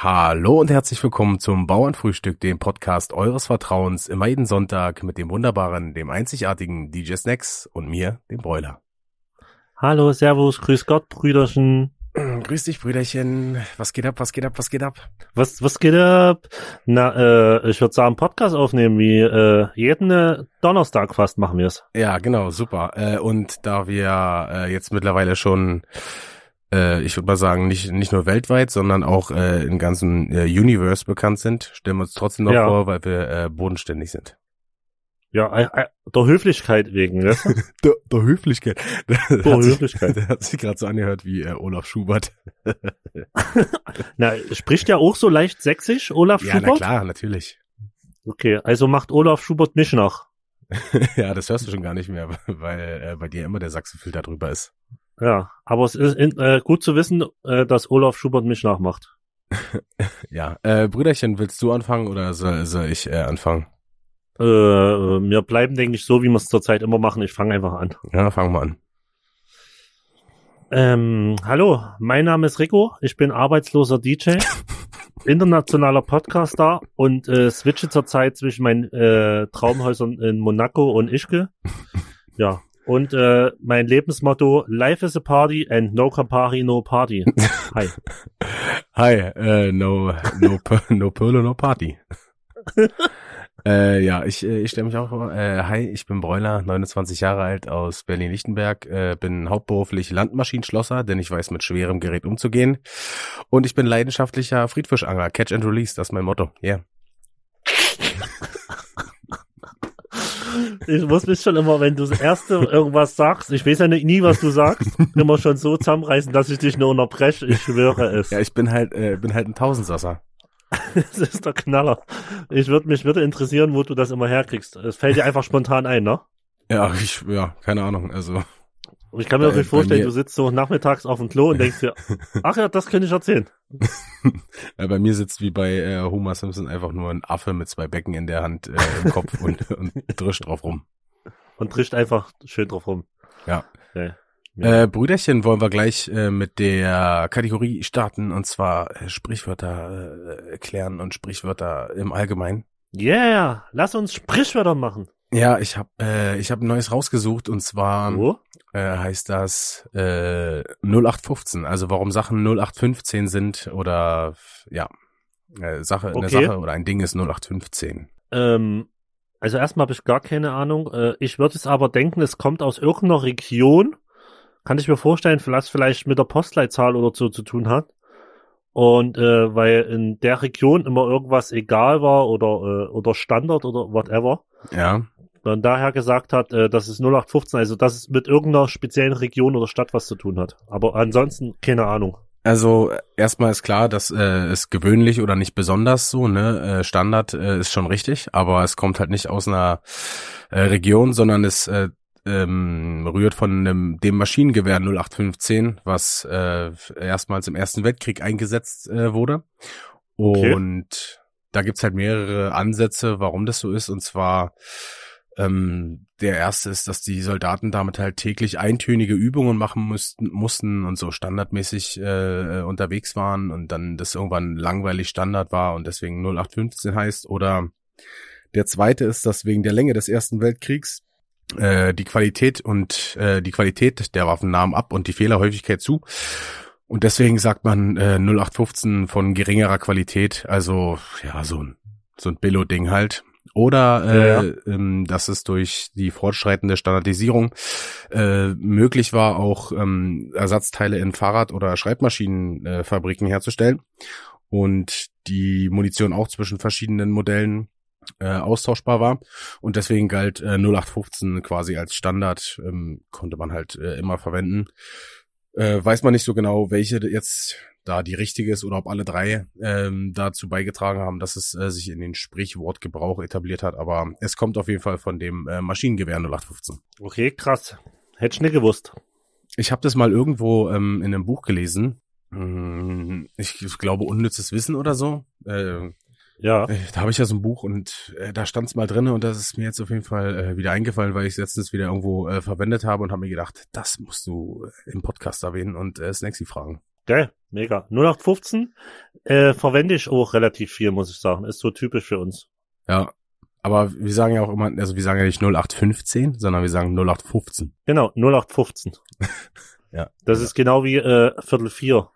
Hallo und herzlich willkommen zum Bauernfrühstück, dem Podcast eures Vertrauens, immer jeden Sonntag mit dem wunderbaren, dem einzigartigen DJ Snacks und mir, dem Broiler. Hallo, Servus, Grüß Gott, Brüderchen. Grüß dich, Brüderchen. Was geht ab, was geht ab, was geht ab? Was, was geht ab? Na, äh, ich würde sagen, Podcast aufnehmen, wie äh, jeden äh, Donnerstag fast machen wir es. Ja, genau, super. Äh, und da wir äh, jetzt mittlerweile schon äh, ich würde mal sagen, nicht, nicht nur weltweit, sondern auch äh, im ganzen äh, Universe bekannt sind, stellen wir uns trotzdem noch Ja. vor, weil wir äh, bodenständig sind. Ja, der Höflichkeit wegen, ne? Der, der Höflichkeit. Der, hat sich, Höflichkeit. der hat sich gerade so angehört wie äh, Olaf Schubert. Na, spricht ja auch so leicht sächsisch, Olaf Ja, na Schubert? klar, natürlich. Okay, also macht Olaf Schubert mich nach. ja, das hörst du schon gar nicht mehr, weil äh, bei dir immer der Sachsenfilter drüber ist. Ja, aber es ist in, äh, gut zu wissen, äh, dass Olaf Schubert mich nachmacht. Ja, äh, Brüderchen, willst du anfangen oder soll, soll ich äh, anfangen? Äh, äh, wir bleiben, denke ich, so, wie wir es zurzeit immer machen. Ich fange einfach an. Ja, fangen wir an. Ähm, hallo, mein Name ist Rico, ich bin arbeitsloser DJ, internationaler Podcaster und äh, switche zurzeit zwischen meinen äh, Traumhäusern in Monaco und Ischke. Ja, und äh, mein Lebensmotto, Life is a Party and no Campari, no Party. Hi. Hi, äh, no, no, no Pearl, no Party. äh, ja, ich, äh, ich stelle mich auch vor. Äh, hi, ich bin Bräuler, 29 Jahre alt aus Berlin-Lichtenberg, äh, bin hauptberuflich Landmaschinenschlosser, denn ich weiß mit schwerem Gerät umzugehen. Und ich bin leidenschaftlicher Friedfischangler, Catch and Release, das ist mein Motto. Yeah. Ich muss mich schon immer, wenn du das erste irgendwas sagst, ich weiß ja nicht, nie, was du sagst, immer schon so zusammenreißen, dass ich dich nur unterbreche. Ich schwöre es. Ja, ich bin halt, äh, bin halt ein Tausendsasser. Das ist der Knaller. Ich würde mich würde interessieren, wo du das immer herkriegst. Es fällt dir einfach spontan ein, ne? Ja, ich, ja, keine Ahnung, also. Und ich kann mir wirklich bei vorstellen, du sitzt so nachmittags auf dem Klo und denkst dir, ach ja, das könnte ich erzählen. Ja, bei mir sitzt wie bei äh, Homer Simpson einfach nur ein Affe mit zwei Becken in der Hand äh, im Kopf und, und drischt drauf rum. Und trischt einfach schön drauf rum. Ja. Okay. Ja. Äh, Brüderchen wollen wir gleich äh, mit der Kategorie starten und zwar äh, Sprichwörter äh, erklären und Sprichwörter im Allgemeinen. Yeah, lass uns Sprichwörter machen. Ja, ich habe äh, ich hab ein neues rausgesucht und zwar Wo? äh, heißt das äh, 0815. Also warum Sachen 0815 sind oder ja äh, Sache eine Okay. Sache oder ein Ding ist 0815. Ähm, also erstmal habe ich gar keine Ahnung. Äh, ich würde es aber denken, es kommt aus irgendeiner Region. Kann ich mir vorstellen, vielleicht vielleicht mit der Postleitzahl oder so zu tun hat. Und äh, weil in der Region immer irgendwas egal war oder äh, oder Standard oder whatever. Ja. Und daher gesagt hat, äh, das ist 0815, also dass es mit irgendeiner speziellen Region oder Stadt was zu tun hat. Aber ansonsten keine Ahnung. Also äh, erstmal ist klar, dass äh, es gewöhnlich oder nicht besonders so, ne? Äh, Standard äh, ist schon richtig, aber es kommt halt nicht aus einer äh, Region, sondern es äh, ähm, rührt von einem, dem Maschinengewehr 0815, was äh, erstmals im Ersten Weltkrieg eingesetzt äh, wurde. Okay. Und da gibt's halt mehrere Ansätze, warum das so ist. Und zwar ähm, der erste ist, dass die Soldaten damit halt täglich eintönige Übungen machen mussten, mussten und so standardmäßig äh, unterwegs waren und dann das irgendwann langweilig Standard war und deswegen 0815 heißt. Oder der zweite ist, dass wegen der Länge des Ersten Weltkriegs äh, die Qualität und äh, die Qualität der Waffen nahm ab und die Fehlerhäufigkeit zu. Und deswegen sagt man äh, 0815 von geringerer Qualität, also ja, so ein, so ein Billo-Ding halt. Oder äh, Ja, Ähm, dass es durch die fortschreitende Standardisierung äh, möglich war, auch ähm, Ersatzteile in Fahrrad- oder Schreibmaschinenfabriken äh, herzustellen und die Munition auch zwischen verschiedenen Modellen äh, austauschbar war und deswegen galt äh, 0815 quasi als Standard, ähm, konnte man halt äh, immer verwenden. Äh, weiß man nicht so genau, welche jetzt da die richtige ist oder ob alle drei ähm, dazu beigetragen haben, dass es äh, sich in den Sprichwortgebrauch etabliert hat, aber es kommt auf jeden Fall von dem äh, Maschinengewehr 0815. Okay, krass. Hätte ich nicht gewusst. Ich habe das mal irgendwo ähm, in einem Buch gelesen. Mm, Ich, ich glaube unnützes Wissen oder so. Äh, Ja. Da habe ich ja so ein Buch und äh, da stand's mal drinne und das ist mir jetzt auf jeden Fall äh, wieder eingefallen, weil ich es letztens wieder irgendwo äh, verwendet habe und habe mir gedacht, das musst du äh, im Podcast erwähnen und äh, Snacksy fragen. Geil, mega. 0815 äh, verwende ich auch relativ viel, muss ich sagen. Ist so typisch für uns. Ja. Aber wir sagen ja auch immer, also wir sagen ja nicht 0815, sondern wir sagen 0815. Genau, 0815. Ja. Das ist genau wie äh, Viertel vier,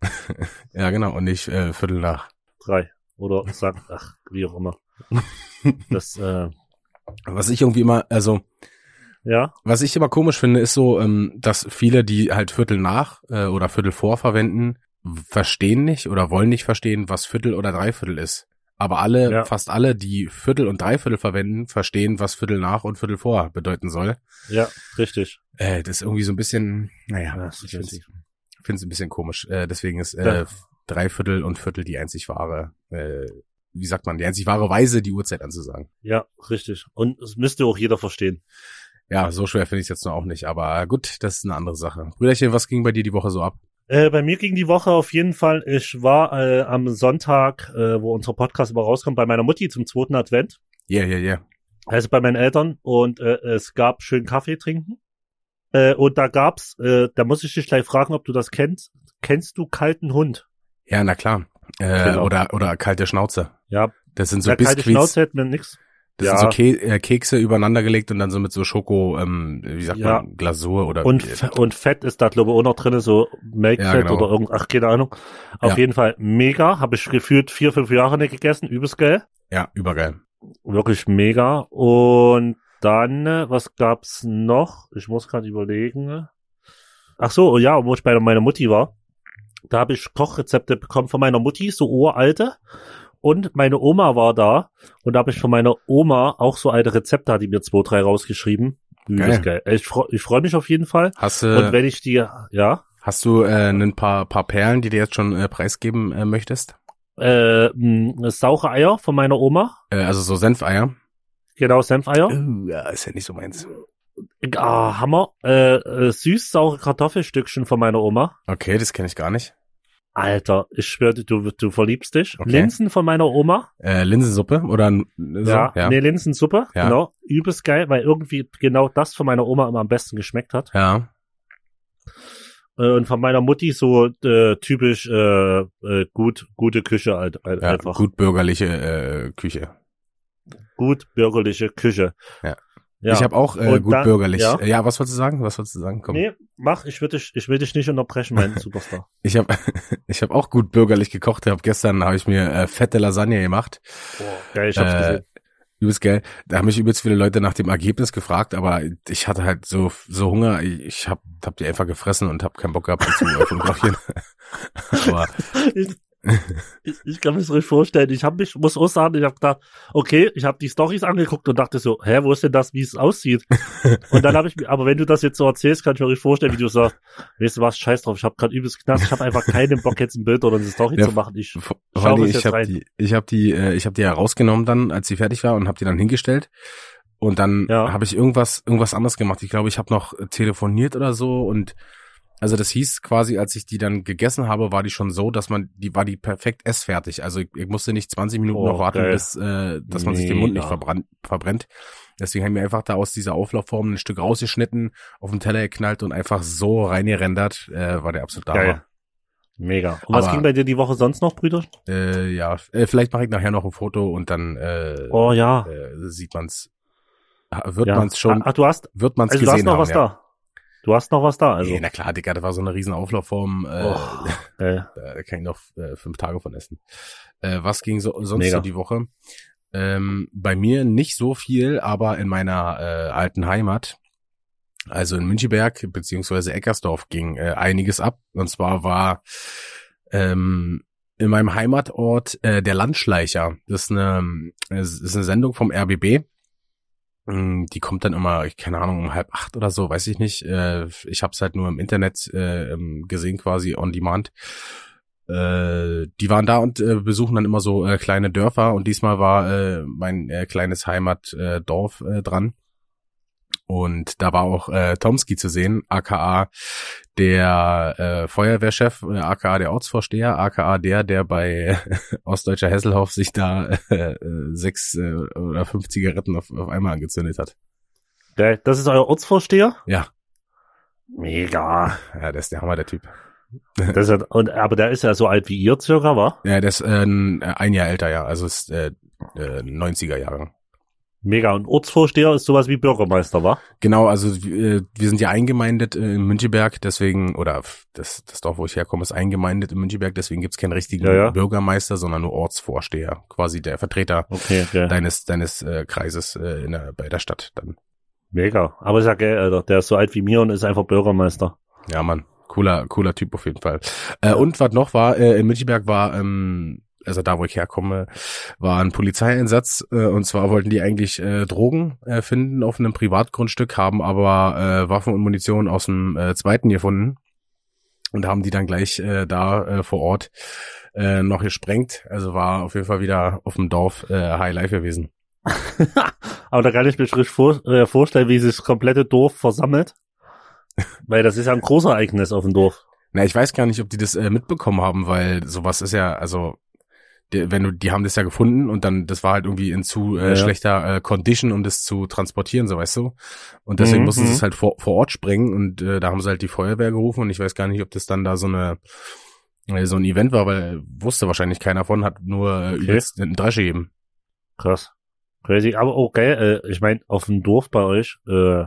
Ja, genau. Und nicht äh, Viertel nach. drei. Oder sagt, ach, wie auch immer. Das, äh, Was ich irgendwie immer, also ja, was ich immer komisch finde, ist so, ähm, dass viele, die halt Viertel nach äh, oder Viertel vor verwenden, verstehen nicht oder wollen nicht verstehen, was Viertel oder Dreiviertel ist. Aber alle, Ja. fast alle, die Viertel und Dreiviertel verwenden, verstehen, was Viertel nach und Viertel vor bedeuten soll. ja, richtig. Äh, das ist irgendwie so ein bisschen, naja, Ja, ich finde es ein bisschen komisch. Äh, deswegen ist Ja. äh, Dreiviertel und Viertel die einzig wahre, äh, wie sagt man, die einzig wahre Weise, die Uhrzeit anzusagen. Ja, richtig. Und es müsste auch jeder verstehen. Ja, so schwer finde ich es jetzt noch auch nicht, aber gut, das ist eine andere Sache. Brüderchen, was ging bei dir die Woche so ab? Äh, bei mir ging die Woche auf jeden Fall, ich war äh, am Sonntag, äh, wo unser Podcast immer rauskommt, bei meiner Mutti zum zweiten Advent, Yeah, yeah, yeah. also bei meinen Eltern und äh, es gab schön Kaffee trinken. Äh, und da gab's, äh, da muss ich dich gleich fragen, ob du das kennst. Kennst du kalten Hund? Ja, na klar. Äh, Genau. oder, oder kalte Schnauze. Ja, Das sind so der kalte Biskuits, Schnauze hat mir nix. Das ja. sind so Ke äh, Kekse übereinander gelegt und dann so mit so Schoko, ähm, wie sagt Ja. man, Glasur oder Und, F- und Fett ist da, glaube ich, auch noch drin, so Melkfett Ja, genau. oder irgend, ach, keine Ahnung. Auf Ja. jeden Fall mega. Habe ich gefühlt vier, fünf Jahre nicht gegessen. Übelst geil. ja, übergeil. Wirklich mega. Und dann, äh, was gab's noch? Ich muss gerade überlegen. Ach so, ja, wo ich bei meiner Mutti war. Da habe ich Kochrezepte bekommen von meiner Mutti, so uralte. Und meine Oma war da. Und da habe ich von meiner Oma auch so alte Rezepte, hat die mir zwei, drei rausgeschrieben. Übelst geil. Ich freue ich freu mich auf jeden Fall. Hast Und du, wenn ich die, ja, hast du äh, ein paar, paar Perlen, die du jetzt schon äh, preisgeben äh, möchtest? äh, mh, saure Eier von meiner Oma. Äh, also so Senfeier? Genau, Senfeier. Uh, ja, ist ja nicht so meins. Ah, Hammer. Äh, äh, süß-saure Kartoffelstückchen von meiner Oma. Okay, das kenne ich gar nicht. Alter, ich schwöre, du, du verliebst dich. Okay. Linsen von meiner Oma. Äh, Linsensuppe oder so? ja, ja. nee, Linsensuppe. Ja. Genau. Übelst geil, weil irgendwie genau das von meiner Oma immer am besten geschmeckt hat. ja. Äh, und von meiner Mutti so äh, typisch äh, äh, gut, gute Küche halt, halt ja einfach. gut bürgerliche äh, Küche. gut bürgerliche Küche. Ja. Ja. Ich habe auch äh, gut dann- bürgerlich. ja. Ja. ja, was wolltest du sagen? Was wolltest du sagen? Komm. Nee, mach, ich will dich, ich will dich nicht unterbrechen, mein Superstar. Ich habe ich hab auch gut bürgerlich gekocht. Hab gestern habe ich mir äh, fette Lasagne gemacht. Boah, geil, ich hab's Äh, gesehen. Übelst geil. Da haben mich übelst viele Leute nach dem Ergebnis gefragt, aber ich hatte halt so so Hunger. Ich, ich hab, hab die einfach gefressen und hab keinen Bock gehabt zu äh, fotografieren. aber Ich, ich, ich kann mir das richtig vorstellen. Ich habe mich, muss auch sagen, ich habe gedacht, okay, ich habe die Stories angeguckt und dachte so, hä, wo ist denn das, wie es aussieht? Und dann habe ich mir, aber wenn du das jetzt so erzählst, kann ich mir richtig vorstellen, wie du sagst, weißt du was, scheiß drauf, ich habe gerade übelst Knast, ich habe einfach keinen Bock jetzt ein Bild oder eine Story Ja, zu machen. Ich vor Schau allem, was ich jetzt habe rein. die ich habe die äh, ich habe die herausgenommen dann, als sie fertig war und habe die dann hingestellt. Und dann Ja. habe ich irgendwas irgendwas anderes gemacht. Ich glaube, ich habe noch telefoniert oder so und also das hieß quasi, als ich die dann gegessen habe, war die schon so, dass man, die war die perfekt essfertig. Also ich, ich musste nicht 20 Minuten Oh, noch warten, geil. bis, äh, dass man sich den Mund nicht verbrannt, verbrennt. Deswegen haben wir einfach da aus dieser Auflaufform ein Stück rausgeschnitten, auf den Teller geknallt und einfach so reingerendert. Äh, war der absolut Geil. Hammer. mega. Und was Aber- ging bei dir die Woche sonst noch, Brüder? Äh, ja, äh, vielleicht mache ich nachher noch ein Foto und dann äh, Oh ja. äh, sieht man's. Wird ja. man's schon, Ach, du hast, wird man's also du gesehen hast noch haben, was ja. da. Du hast noch was da, also. Nee, na klar, Digga, das war so eine riesen Auflaufform. Äh, Oh, geil. Da kann ich noch äh, fünf Tage von essen. Äh, was ging so, sonst Mega. so die Woche? Ähm, bei mir nicht so viel, aber in meiner äh, alten Heimat, also in Müncheberg beziehungsweise Eckersdorf, ging äh, einiges ab. Und zwar war ähm, in meinem Heimatort äh, der Landschleicher. Das ist eine, das ist eine Sendung vom RBB. Mm, Die kommt dann immer, keine Ahnung, um halb acht oder so, weiß ich nicht. Äh, Ich habe es halt nur im Internet äh, ähm, gesehen, quasi on demand. Äh, die waren da und äh, besuchen dann immer so äh, kleine Dörfer und diesmal war äh, mein äh, kleines Heimatdorf äh, äh, dran. Und da war auch äh, Tomski zu sehen, aka der äh, Feuerwehrchef, äh, aka der Ortsvorsteher, aka der, der bei Ostdeutscher Hesselhoff sich da äh, äh, sechs äh, oder fünf Zigaretten auf, auf einmal angezündet hat. Geil. Das ist euer Ortsvorsteher? Ja, Mega. ja, der ist der Hammer, der Typ. Das ist und, aber der ist ja so alt wie ihr circa, war? Ja, der ist äh, ein Jahr älter, ja. Also ist äh, äh, 90er Jahre. Mega. Und Ortsvorsteher ist sowas wie Bürgermeister, war? Genau, also äh, wir sind ja eingemeindet äh, in Müncheberg, deswegen, oder das, das Dorf, wo ich herkomme, ist eingemeindet in Müncheberg, deswegen gibt's keinen richtigen Ja, ja. Bürgermeister, sondern nur Ortsvorsteher, quasi der Vertreter Okay, okay. deines deines äh, Kreises äh, in der, bei der Stadt dann. Mega. Aber ist ja geil, Alter. Der ist so alt wie mir und ist einfach Bürgermeister. Ja, Mann, cooler cooler Typ auf jeden Fall. Äh, und was noch war, äh, in Müncheberg war ähm, also da, wo ich herkomme, war ein Polizeieinsatz äh, und zwar wollten die eigentlich äh, Drogen äh, finden auf einem Privatgrundstück, haben aber äh, Waffen und Munition aus dem äh, zweiten gefunden und haben die dann gleich äh, da äh, vor Ort äh, noch gesprengt. Also war auf jeden Fall wieder auf dem Dorf äh, High Life gewesen. Aber da kann ich mir vor, äh, vorstellen, wie sich das komplette Dorf versammelt. Weil das ist ja ein großes Ereignis auf dem Dorf. Na, ich weiß gar nicht, ob die das äh, mitbekommen haben, weil sowas ist ja, also die, wenn du, die haben das ja gefunden und dann, das war halt irgendwie in zu äh, Ja, schlechter äh, Condition, um das zu transportieren, so weißt du. Und deswegen Mhm, mussten sie mhm. es halt vor, vor Ort sprengen und äh, da haben sie halt die Feuerwehr gerufen und ich weiß gar nicht, ob das dann da so eine äh, so ein Event war, weil wusste wahrscheinlich keiner von, hat nur äh, Okay. übelst einen Dresche gegeben. Krass. Crazy. Aber okay, äh, ich meine, auf dem Dorf bei euch, äh,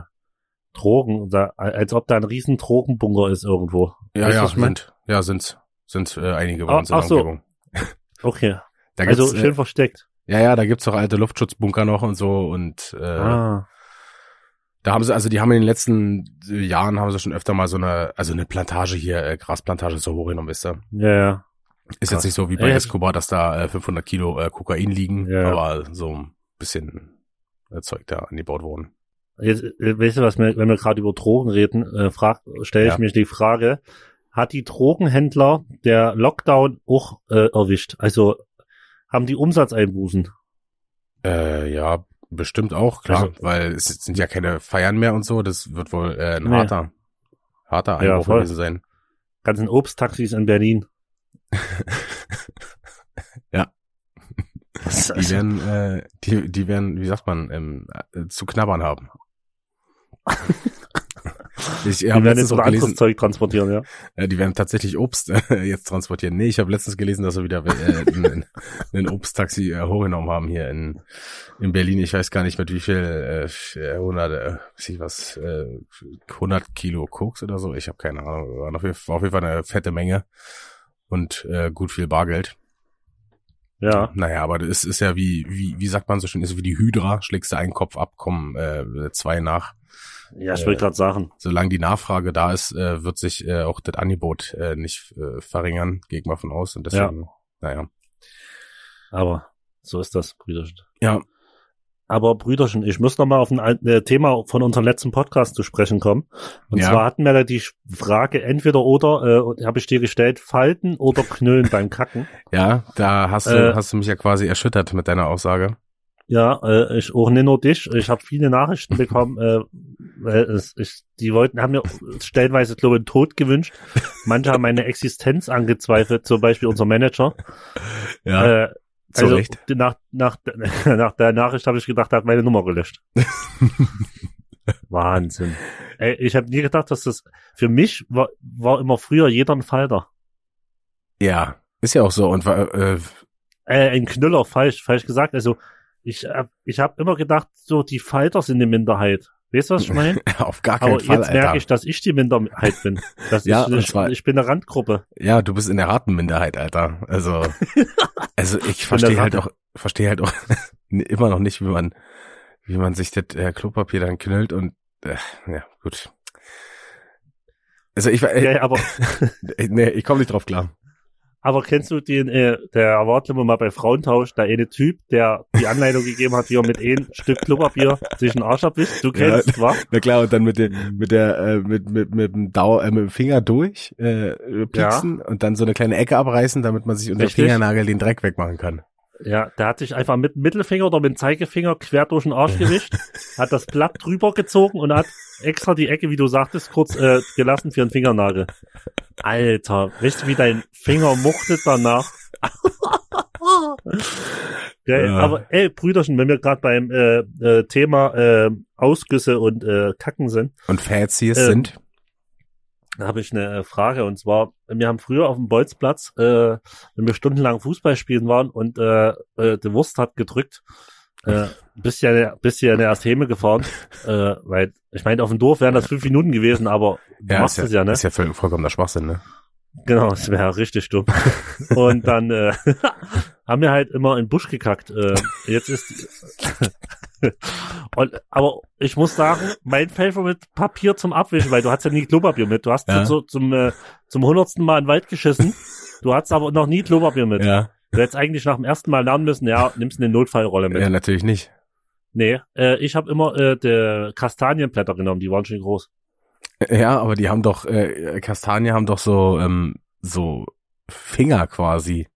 Drogen, da, als ob da ein riesen Drogenbunker ist irgendwo. Ja, Weißt ja, was ich mein? sind, ja, sind, sind äh, einige bei Ah, uns in der ach so. Okay. Da gibt's, Also schön äh, versteckt. ja, ja, da gibt's auch alte Luftschutzbunker noch und so und äh, ah. Da haben sie, also die haben in den letzten äh, Jahren haben sie schon öfter mal so eine, also eine Plantage hier, äh, Grasplantage so hochgenommen, wisst ihr. Ja, ja. Ist Krass. jetzt nicht so wie bei Escobar, dass da äh, 500 Kilo äh, Kokain liegen, Ja. aber so ein bisschen äh, Zeug da angebaut worden. Jetzt, äh, weißt du, was wenn wir gerade über Drogen reden, äh, frag, stelle ich Ja. mir die Frage, hat die Drogenhändler der Lockdown auch äh, erwischt? Also haben die Umsatzeinbußen? Äh, ja, bestimmt auch, klar, Also- weil es sind ja keine Feiern mehr und so, das wird wohl äh, ein Nee. harter, harter Ja, Einbruch voll. gewesen sein. Ganzen Obsttaxis in Berlin. Ja. Die werden, äh, die, die werden, wie sagt man, ähm, äh, zu knabbern haben. ich die werden jetzt noch auch anderes gelesen, Zeug transportieren, ja. Ja, die werden tatsächlich Obst äh, jetzt transportieren. Nee, ich habe letztens gelesen, dass sie wieder äh, ein, Obsttaxi äh, hochgenommen haben hier in, in Berlin. Ich weiß gar nicht mit wie viel, äh, f- äh, 100, äh, weiß ich was, äh, 100 Kilo Koks oder so. Ich habe keine Ahnung. War auf jeden, Fall, auf jeden Fall eine fette Menge und äh, gut viel Bargeld. Ja, Naja, aber das ist ja wie, wie, wie sagt man so schön, ist wie die Hydra. Schlägst du einen Kopf ab, kommen äh, zwei nach. Ja, ich Äh, wollte gerade sagen. solange die Nachfrage da ist, äh, wird sich äh, auch das Angebot äh, nicht äh, verringern, gehe ich mal von aus. Und deswegen, naja. Aber so ist das, Brüderchen. Ja, Aber Brüderchen, ich muss noch mal auf ein äh, Thema von unserem letzten Podcast zu sprechen kommen. Und Ja. zwar hatten wir da die Frage entweder oder, äh, habe ich dir gestellt, Falten oder Knüllen beim Kacken. ja, da hast du, Äh, hast du mich ja quasi erschüttert mit deiner Aussage. Ja, äh, ich auch nicht nur dich. Ich habe viele Nachrichten bekommen. äh, ich, die wollten, haben mir stellenweise, glaube ich, einen Tod gewünscht. Manche haben meine Existenz angezweifelt, zum Beispiel unser Manager. Ja, äh, also Recht. nach, nach, nach der Nachricht habe ich gedacht, er hat meine Nummer gelöscht. Wahnsinn. Ey, ich habe nie gedacht, dass das für mich war, war immer früher jeder ein Falter. Ja, ist ja auch so. Und wa- äh, Äh, ein Knüller, falsch, falsch gesagt. Also ich ich hab immer gedacht, so die Falter sind die Minderheit. Weißt du, was ich meine? auf gar keinen Aber Fall, jetzt Alter. merke ich, dass ich die Minderheit bin. Das Ja, ich, zwar- ich bin eine Randgruppe. Ja, du bist in der Ratenminderheit, Alter. Also, also ich verstehe halt auch, verstehe halt auch immer noch nicht, wie man, wie man sich das äh, Klopapier dann knüllt und äh, ja, gut. Also ich, äh, Ja, ja, aber, nee, ich komme nicht drauf klar. Aber kennst du den, äh, der erwartet immer mal bei Frauentausch, der eine Typ, der die Anleitung gegeben hat, wie er mit einem Stück Klopapier sich den Arsch abwischt? Du kennst, ja. wa? Na klar, und dann mit dem, mit der, äh, mit, mit, mit dem Dau äh, mit dem Finger durch, äh, pieksen und dann so eine kleine Ecke abreißen, damit man sich unter Richtig. Fingernagel den Dreck wegmachen kann. Ja, der hat sich einfach mit dem Mittelfinger oder mit dem Zeigefinger quer durch den Arsch gewischt, hat das Blatt drüber gezogen und hat extra die Ecke, wie du sagtest, kurz äh, gelassen für einen Fingernagel. Alter, weißt du, wie dein Finger muchtet danach? Geil, Ja. aber ey, Brüderchen, wenn wir gerade beim äh, äh, Thema äh, Ausgüsse und äh, Kacken sind, Und Fazies Ähm, sind, Da habe ich eine äh, Frage und zwar, wir haben früher auf dem Bolzplatz, äh, wenn wir stundenlang Fußball spielen waren und äh, äh, die Wurst hat gedrückt, äh, ja, bist ja in der erste Heme gefahren, äh, weil ich meine, auf dem Dorf wären das fünf Minuten gewesen, aber du Ja, machst ist es ja, ne? Ist ja voll, vollkommener Schwachsinn, ne? Genau, das wäre richtig dumm. Und dann äh, haben wir halt immer in den Busch gekackt. Äh, jetzt ist und, aber ich muss sagen, mein Favorite Papier zum Abwischen, weil du hast ja nie Klopapier mit. Du hast Ja. so zum äh, zum hundertsten Mal in den Wald geschissen. Du hast aber noch nie Klopapier mit. Ja. Du hättest eigentlich nach dem ersten Mal lernen müssen, ja, nimmst eine Notfallrolle mit. Ja, natürlich nicht. Nee, äh, ich habe immer äh, der Kastanienblätter genommen, die waren schon groß. Ja, aber die haben doch, äh, Kastanien haben doch so, ähm, so Finger quasi.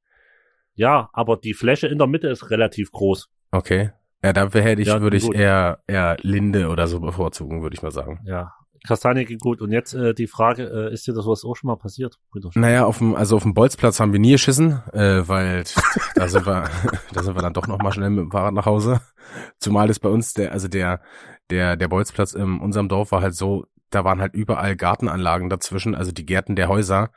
Ja, aber die Fläche in der Mitte ist relativ groß. Okay. Ja, dafür hätte ich, Ja, würde ich eher, eher Linde oder so bevorzugen, würde ich mal sagen. Ja, Kastanie geht gut. Und jetzt äh, die Frage, äh, ist dir das was auch schon mal passiert? Naja, auf dem, also auf dem Bolzplatz haben wir nie geschissen, äh, weil da sind wir, da sind wir dann doch noch mal schnell mit dem Fahrrad nach Hause. Zumal es bei uns der, also der, der, der Bolzplatz in unserem Dorf war halt so, da waren halt überall Gartenanlagen dazwischen, also die Gärten der Häuser.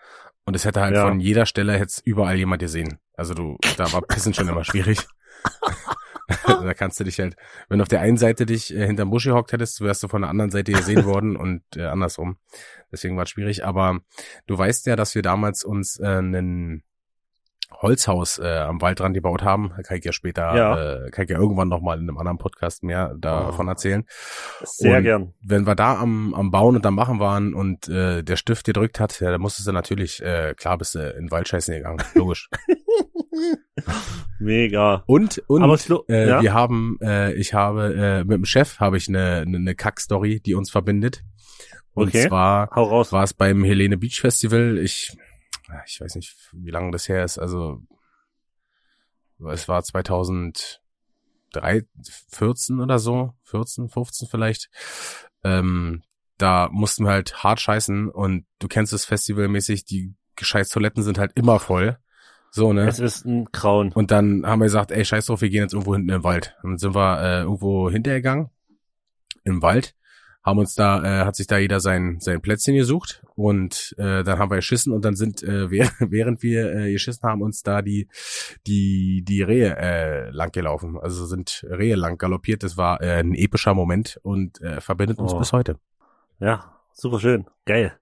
Und es hätte halt Ja. von jeder Stelle jetzt überall jemand gesehen. Also du, da war Pissen schon immer schwierig. da kannst du dich halt, wenn du auf der einen Seite dich äh, hinterm Busch gehockt hättest, wärst du von der anderen Seite gesehen worden und äh, andersrum. Deswegen war es schwierig. Aber du weißt ja, dass wir damals uns äh, einen Holzhaus äh, am Waldrand gebaut haben. Da kann ich ja später, Ja. Äh, kann ich ja irgendwann nochmal in einem anderen Podcast mehr davon Oh. erzählen. Sehr und- gern. Wenn wir da am, am Bauen und am Machen waren und äh, der Stift gedrückt hat, ja, da musstest du natürlich, äh, klar bist du in den Wald scheißen gegangen. Logisch. Mega. Und, und äh, ja? wir haben, äh, ich habe, äh, mit dem Chef habe ich eine, eine, eine Kack-Story, die uns verbindet. Und Okay. zwar Hau raus. war es beim Helene Beach Festival. Ich, ich weiß nicht, wie lange das her ist. Also es war 2014 oder so, 14, 15 vielleicht. Ähm, da mussten wir halt hart scheißen und du kennst es festivalmäßig, die scheiß Toiletten sind halt immer voll. So, ne? Es ist ein Grauen. Und dann haben wir gesagt, ey, scheiß drauf, wir gehen jetzt irgendwo hinten im Wald. Und dann sind wir äh, irgendwo hintergegangen, im Wald, haben uns da, äh, hat sich da jeder sein, sein Plätzchen gesucht und äh, dann haben wir geschissen und dann sind, äh, während, wir äh, geschissen haben, uns da die, die, die Rehe äh, lang gelaufen. Also sind Rehe lang galoppiert. Das war äh, ein epischer Moment und äh, verbindet uns Oh. bis heute. Ja, super schön. Geil.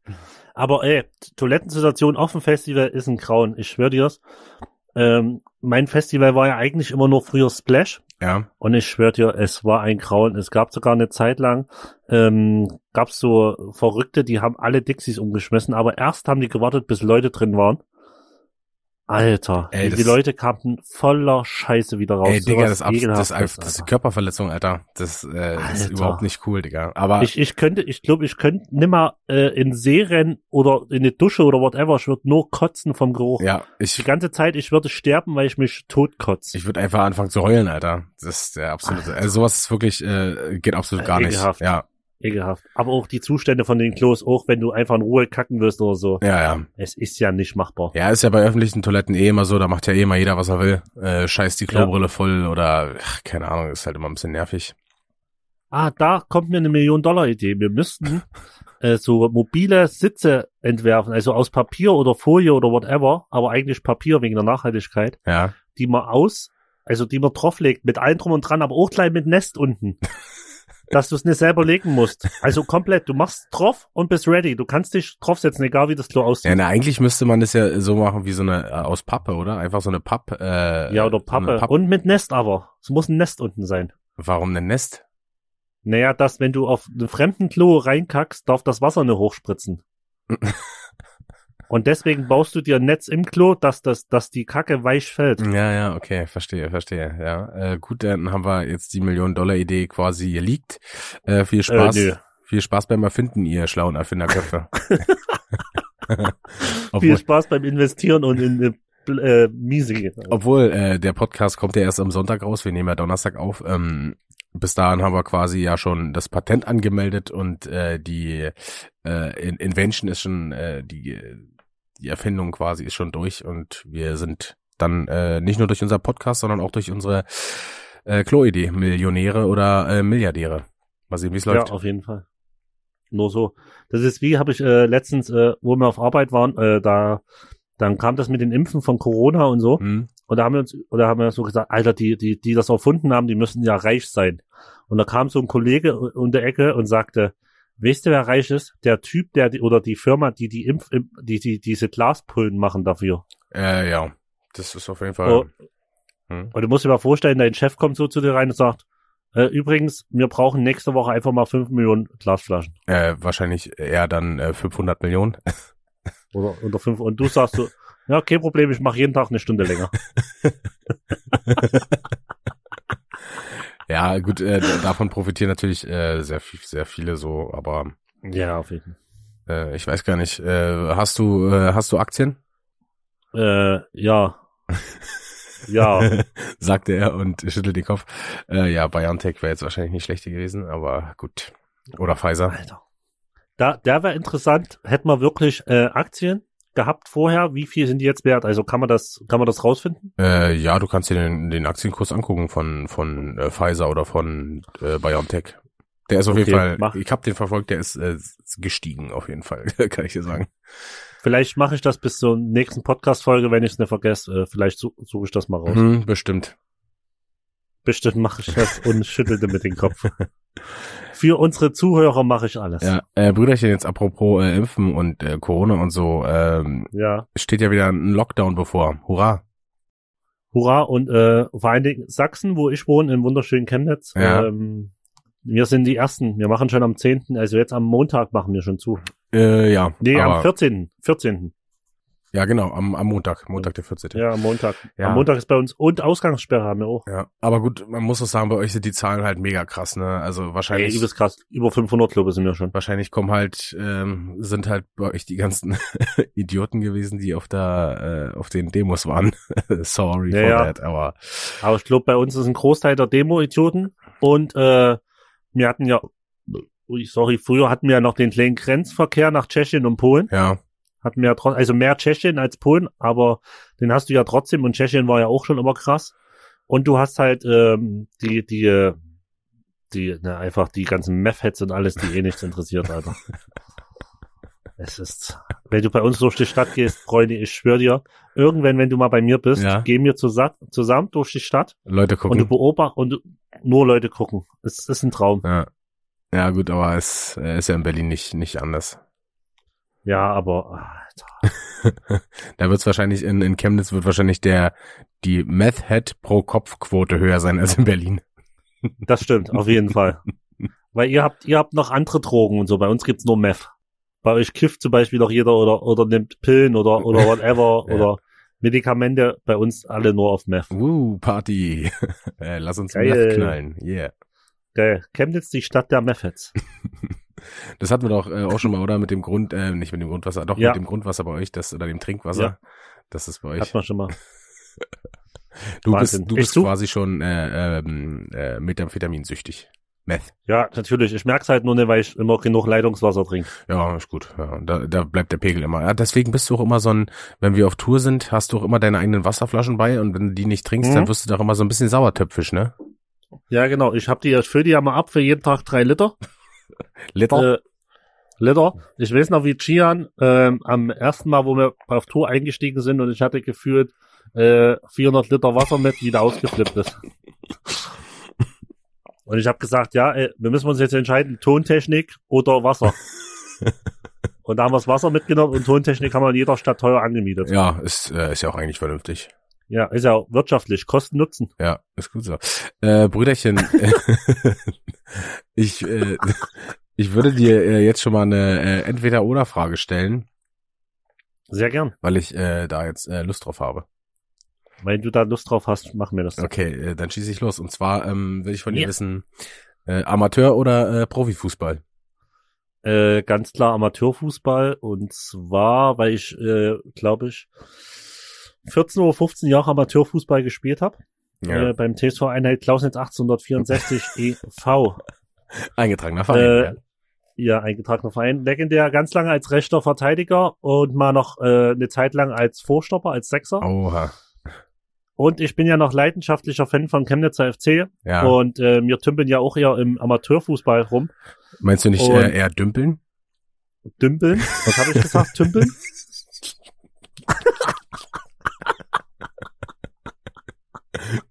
Aber ey, Toilettensituation auf dem Festival ist ein Grauen. Ich schwör dir's. Ähm, mein Festival war ja eigentlich immer nur früher Splash. Ja, Und ich schwör dir, es war ein Grauen. Es gab sogar eine Zeit lang, ähm, gab's so Verrückte, die haben alle Dixies umgeschmissen, aber erst haben die gewartet, bis Leute drin waren. Alter, Ey, die das- Leute kamen voller Scheiße wieder raus. ey, Digga, das, abs- das, ist einfach- das ist Alter. Körperverletzung, Alter. Das äh, ist Alter. überhaupt nicht cool, Digga. Aber Ich, ich könnte, ich glaube, ich könnte nimmer äh, in See rennen oder in eine Dusche oder whatever. Ich würde nur kotzen vom Geruch. ja, ich, Die ganze Zeit, ich würde sterben, weil ich mich tot kotze. Ich würde einfach anfangen zu heulen, Alter. Das ist der absolute. Also sowas ist wirklich, äh, geht absolut gar nicht. Ekelhaft. Ja, Ekelhaft. Aber auch die Zustände von den Klos, auch wenn du einfach in Ruhe kacken wirst oder so. ja, ja. Es ist ja nicht machbar. Ja, ist ja bei öffentlichen Toiletten eh immer so, da macht ja eh immer jeder, was er will. Äh, scheißt die Klobrille voll oder, ach, keine Ahnung, ist halt immer ein bisschen nervig. Ah, da kommt mir eine Million-Dollar-Idee. Wir müssten äh, so mobile Sitze entwerfen, also aus Papier oder Folie oder whatever, aber eigentlich Papier wegen der Nachhaltigkeit, Ja. die man aus, also die man drauflegt, mit allem drum und dran, aber auch gleich mit Nest unten. dass du es nicht selber legen musst. Also komplett, du machst drauf und bist ready. Du kannst dich draufsetzen, egal wie das Klo aussieht. Ja, na, eigentlich müsste man das ja so machen wie so eine, äh, aus Pappe, oder? Einfach so eine Papp, äh, Ja, oder so Pappe. Papp Und mit Nest aber. Es muss ein Nest unten sein. Warum ein Nest? Naja, dass wenn du auf einen fremden Klo reinkackst, darf das Wasser nicht hochspritzen. Und deswegen baust du dir ein Netz im Klo, dass das, dass die Kacke weich fällt. Ja, ja, okay, verstehe, verstehe. Ja, äh, gut, dann haben wir jetzt die Million-Dollar-Idee quasi geleakt. Äh, viel Spaß. Äh. Viel Spaß beim Erfinden, ihr schlauen Erfinderköpfe. Viel Spaß beim Investieren und in äh, Miese. obwohl äh, der Podcast kommt ja erst am Sonntag raus, wir nehmen ja Donnerstag auf. Ähm, bis dahin haben wir quasi ja schon das Patent angemeldet und äh, die äh, In Invention ist schon, äh, die, die Erfindung quasi ist schon durch und wir sind dann äh, nicht nur durch unser Podcast, sondern auch durch unsere äh, Klo-Idee Millionäre oder äh, Milliardäre. Mal sehen, wie es Ja, läuft. auf jeden Fall. Nur so. Das ist wie, habe ich äh, letztens, äh, wo wir auf Arbeit waren, äh, da dann kam das mit den Impfen von Corona und so. Hm. Und da haben wir uns, oder haben wir so gesagt, Alter, die, die, die das erfunden haben, die müssen ja reich sein. Und da kam so ein Kollege um der Ecke und sagte, weißt du, wer reich ist? Der Typ, der die, oder die Firma, die die Impf, die, die diese Glaspullen machen dafür. Äh, ja, das ist auf jeden Fall. Oh. Hm. Und du musst dir mal vorstellen, dein Chef kommt so zu dir rein und sagt, äh, übrigens, wir brauchen nächste Woche einfach mal fünf Millionen Glasflaschen. Äh, wahrscheinlich eher dann äh, 500 Millionen. Oder unter fünf. Und du sagst so, ja, kein Problem, ich mache jeden Tag eine Stunde länger. ja, gut, äh, davon profitieren natürlich äh, sehr, sehr viele so, aber Ja, auf jeden Fall. äh, ich weiß gar nicht. Äh, hast du äh, hast du Aktien? Äh, ja. ja. Sagte er und schüttelt den Kopf. Äh, ja, BioNTech wäre jetzt wahrscheinlich nicht schlechter gewesen, aber gut. Oder Pfizer. Alter. Da, der wäre interessant. Hätten wir wirklich äh, Aktien gehabt vorher? Wie viel sind die jetzt wert? Also kann man das, kann man das rausfinden? Äh, ja, du kannst dir den, den Aktienkurs angucken von von äh, Pfizer oder von äh, BioNTech. Der ist auf jeden Okay, Fall, mach. ich habe den verfolgt, der ist äh, gestiegen auf jeden Fall, kann ich dir sagen. Vielleicht mache ich das bis zur nächsten Podcast-Folge, wenn ich es nicht vergesse. Äh, vielleicht su suche ich das mal raus. Mhm, bestimmt. Bestimmt mache ich das und schüttelte mit dem Kopf. Für unsere Zuhörer mache ich alles. Ja, äh, Brüderchen, jetzt apropos äh, Impfen und äh, Corona und so, ähm, ja. steht ja wieder ein Lockdown bevor. Hurra. Hurra. Und äh, vor allen Dingen Sachsen, wo ich wohne, im wunderschönen Chemnitz. Ja. Ähm, wir sind die Ersten. Wir machen schon am 10., also jetzt am Montag machen wir schon zu. Äh, ja. Nee, am 14. 14. Ja, genau, am, am Montag, Montag der 14. Ja, am Montag. Ja. Am Montag ist bei uns und Ausgangssperre haben wir auch. Ja, aber gut, man muss auch sagen, bei euch sind die Zahlen halt mega krass, ne? Also Ey, wahrscheinlich, übelst krass. Über 500 glaube ich sind wir schon. wahrscheinlich kommen halt, ähm, sind halt bei euch die ganzen Idioten gewesen, die auf der, äh, auf den Demos waren. Sorry Ja, for ja. that, aber Aber ich glaube, bei uns ist ein Großteil der Demo-Idioten. Und äh, wir hatten ja, sorry, früher hatten wir ja noch den kleinen Grenzverkehr nach Tschechien und Polen. ja, Hatten wir ja trotzdem, also mehr Tschechien als Polen, aber den hast du ja trotzdem und Tschechien war ja auch schon immer krass. Und du hast halt ähm, die, die, äh, die, na, einfach die ganzen Meth-Heads und alles, die eh nichts interessiert, Alter. Es ist, wenn du bei uns durch die Stadt gehst, Freunde, ich schwör dir, irgendwann, wenn du mal bei mir bist, Ja. gehen wir zusammen, durch die Stadt Leute und du gucken. beobachtest und du, nur Leute gucken. Es ist ein Traum. Ja. Ja, gut, aber es äh, ist ja in Berlin nicht, nicht anders. Ja, aber Alter. da wird's wahrscheinlich in, in Chemnitz wird wahrscheinlich der die Meth Head pro Kopf Quote höher sein als in Berlin. das stimmt, auf jeden Fall. Weil ihr habt, ihr habt noch andere Drogen und so. Bei uns gibt's nur Meth. Bei euch kifft zum Beispiel noch jeder oder, oder nimmt Pillen oder, oder whatever Ja. oder Medikamente. Bei uns alle nur auf Meth. Woo, Party. äh, lass uns Geil. Meth knallen. Yeah. Geil. Chemnitz, die Stadt der Methheads. Das hatten wir doch äh, auch schon mal, oder? Mit dem Grund, äh, nicht mit dem Grundwasser, doch Ja. mit dem Grundwasser bei euch, das oder dem Trinkwasser. Ja. Das ist bei euch. Hat man schon mal. Du Wahnsinn. bist, du bist quasi schon äh, ähm, äh, Methamphetamin-süchtig. Meth. Ja, natürlich. Ich merk's halt nur nicht, weil ich immer genug Leitungswasser trinke. Ja, ist gut. Ja, da, da bleibt der Pegel immer. Ja, deswegen bist du auch immer so ein, wenn wir auf Tour sind, hast du auch immer deine eigenen Wasserflaschen bei und wenn du die nicht trinkst, Mhm. dann wirst du doch immer so ein bisschen sauertöpfisch, ne? Ja, genau. Ich hab die, ich fülle die ja mal ab für jeden Tag drei Liter. Liter? Äh, Liter. Ich weiß noch, wie Gian ähm, am ersten Mal, wo wir auf Tour eingestiegen sind und ich hatte gefühlt äh, 400 Liter Wasser mit, wieder ausgeflippt ist. Und ich habe gesagt, ja, ey, wir müssen uns jetzt entscheiden, Tontechnik oder Wasser. und da haben wir das Wasser mitgenommen und Tontechnik haben wir in jeder Stadt teuer angemietet. ja, ist, äh, ist ja auch eigentlich vernünftig. Ja, ist ja auch wirtschaftlich, Kosten Nutzen. Ja, ist gut so. Äh, Brüderchen, ich, äh, ich würde dir äh, jetzt schon mal eine äh, Entweder-Oder-Frage stellen, Sehr gern. weil ich äh, da jetzt äh, Lust drauf habe. Wenn du da Lust drauf hast, machen wir das. Okay, äh, dann schieße ich los. Und zwar ähm, will ich von dir Ja. wissen, äh, Amateur oder äh, Profifußball? Äh, ganz klar Amateurfußball und zwar, weil ich, äh, glaube ich, 14 oder 15 Jahre Amateurfußball gespielt habe. Äh, beim TSV Einheit Klausnitz 1864 e.V. Eingetragener Verein. Äh, ja. ja, eingetragener Verein. Legendär ganz lange als rechter Verteidiger und mal noch äh, eine Zeit lang als Vorstopper, als Sechser. Oha. Und ich bin ja noch leidenschaftlicher Fan von Chemnitzer FC. Ja. Und äh, wir tümpeln ja auch eher im Amateurfußball rum. Meinst du nicht Und- äh, eher dümpeln? Dümpeln? Was habe ich gesagt? Tümpeln?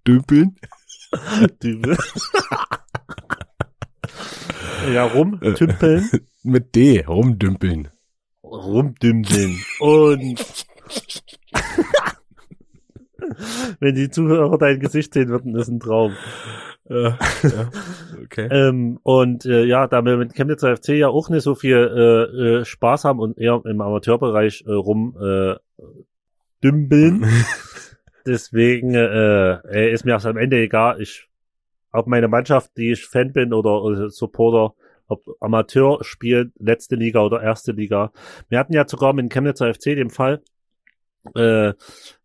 Dümpeln? Dümpeln. ja, rumtümpeln. Mit D, rumdümpeln. rumdümpeln. Und wenn die Zuhörer dein Gesicht sehen würden, ist ein Traum. Äh, ja. Okay. Ähm, und äh, ja, da wir mit Chemnitzer FC ja auch nicht so viel äh, äh, Spaß haben und eher im Amateurbereich äh, rum äh, dümpeln, deswegen äh, äh, ist mir das am Ende egal. Ich ob meine Mannschaft, die ich Fan bin oder, oder Supporter, ob Amateur spielt, letzte Liga oder erste Liga. Wir hatten ja sogar mit dem Chemnitzer FC den Fall, äh,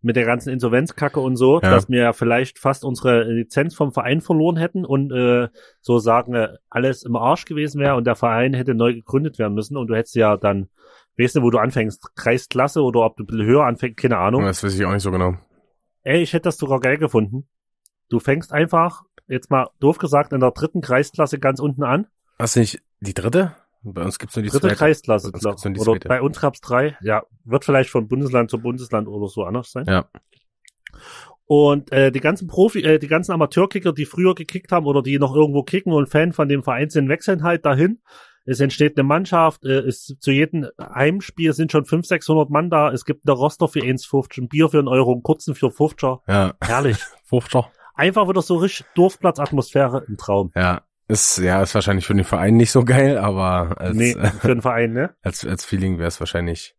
mit der ganzen Insolvenzkacke und so, Ja. dass wir ja vielleicht fast unsere Lizenz vom Verein verloren hätten und äh, so sagen, äh, alles im Arsch gewesen wäre und der Verein hätte neu gegründet werden müssen und du hättest ja dann, weißt du, wo du anfängst, Kreisklasse oder ob du ein bisschen höher anfängst, keine Ahnung. Das weiß ich auch nicht so genau. Ey, ich hätte das sogar geil gefunden. Du fängst einfach, jetzt mal doof gesagt, in der dritten Kreisklasse ganz unten an. Hast du nicht die dritte? Bei uns gibt's nur die Dritte zweite. Kreisklasse, die Oder zweite. bei uns gab's drei. Ja, wird vielleicht von Bundesland zu Bundesland oder so anders sein. Ja. Und äh, die ganzen Profi, äh, die ganzen Amateurkicker, die früher gekickt haben oder die noch irgendwo kicken und Fan von dem Verein sind, wechseln halt dahin. Es entsteht eine Mannschaft, äh, es zu jedem Heimspiel sind schon 500, 600 Mann da. Es gibt eine Roster für 1,50, ein Bier für einen Euro, einen kurzen für 50. Ja. Herrlich. 50. Einfach wieder so richtig Dorfplatzatmosphäre, ein Traum. Ja. Ist, ja, ist wahrscheinlich für den Verein nicht so geil, aber als, nee, für den Verein, ne? als, als Feeling wäre es wahrscheinlich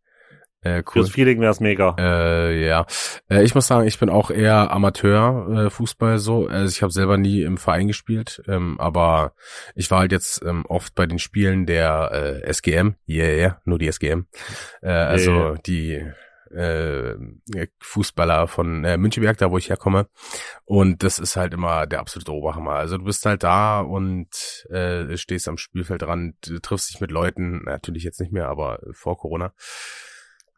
äh, cool. Fürs Feeling wär's mega. Äh, ja, äh, ich muss sagen, ich bin auch eher Amateur äh, Fußball so. Also ich habe selber nie im Verein gespielt, ähm, aber ich war halt jetzt ähm, oft bei den Spielen der äh, SGM, yeah, yeah, nur die SGM. Äh, also Yeah. die äh, Fußballer von äh, Münchenberg, da wo ich herkomme. Und das ist halt immer der absolute Oberhammer. Also du bist halt da und äh, stehst am Spielfeldrand, du triffst dich mit Leuten, natürlich jetzt nicht mehr, aber vor Corona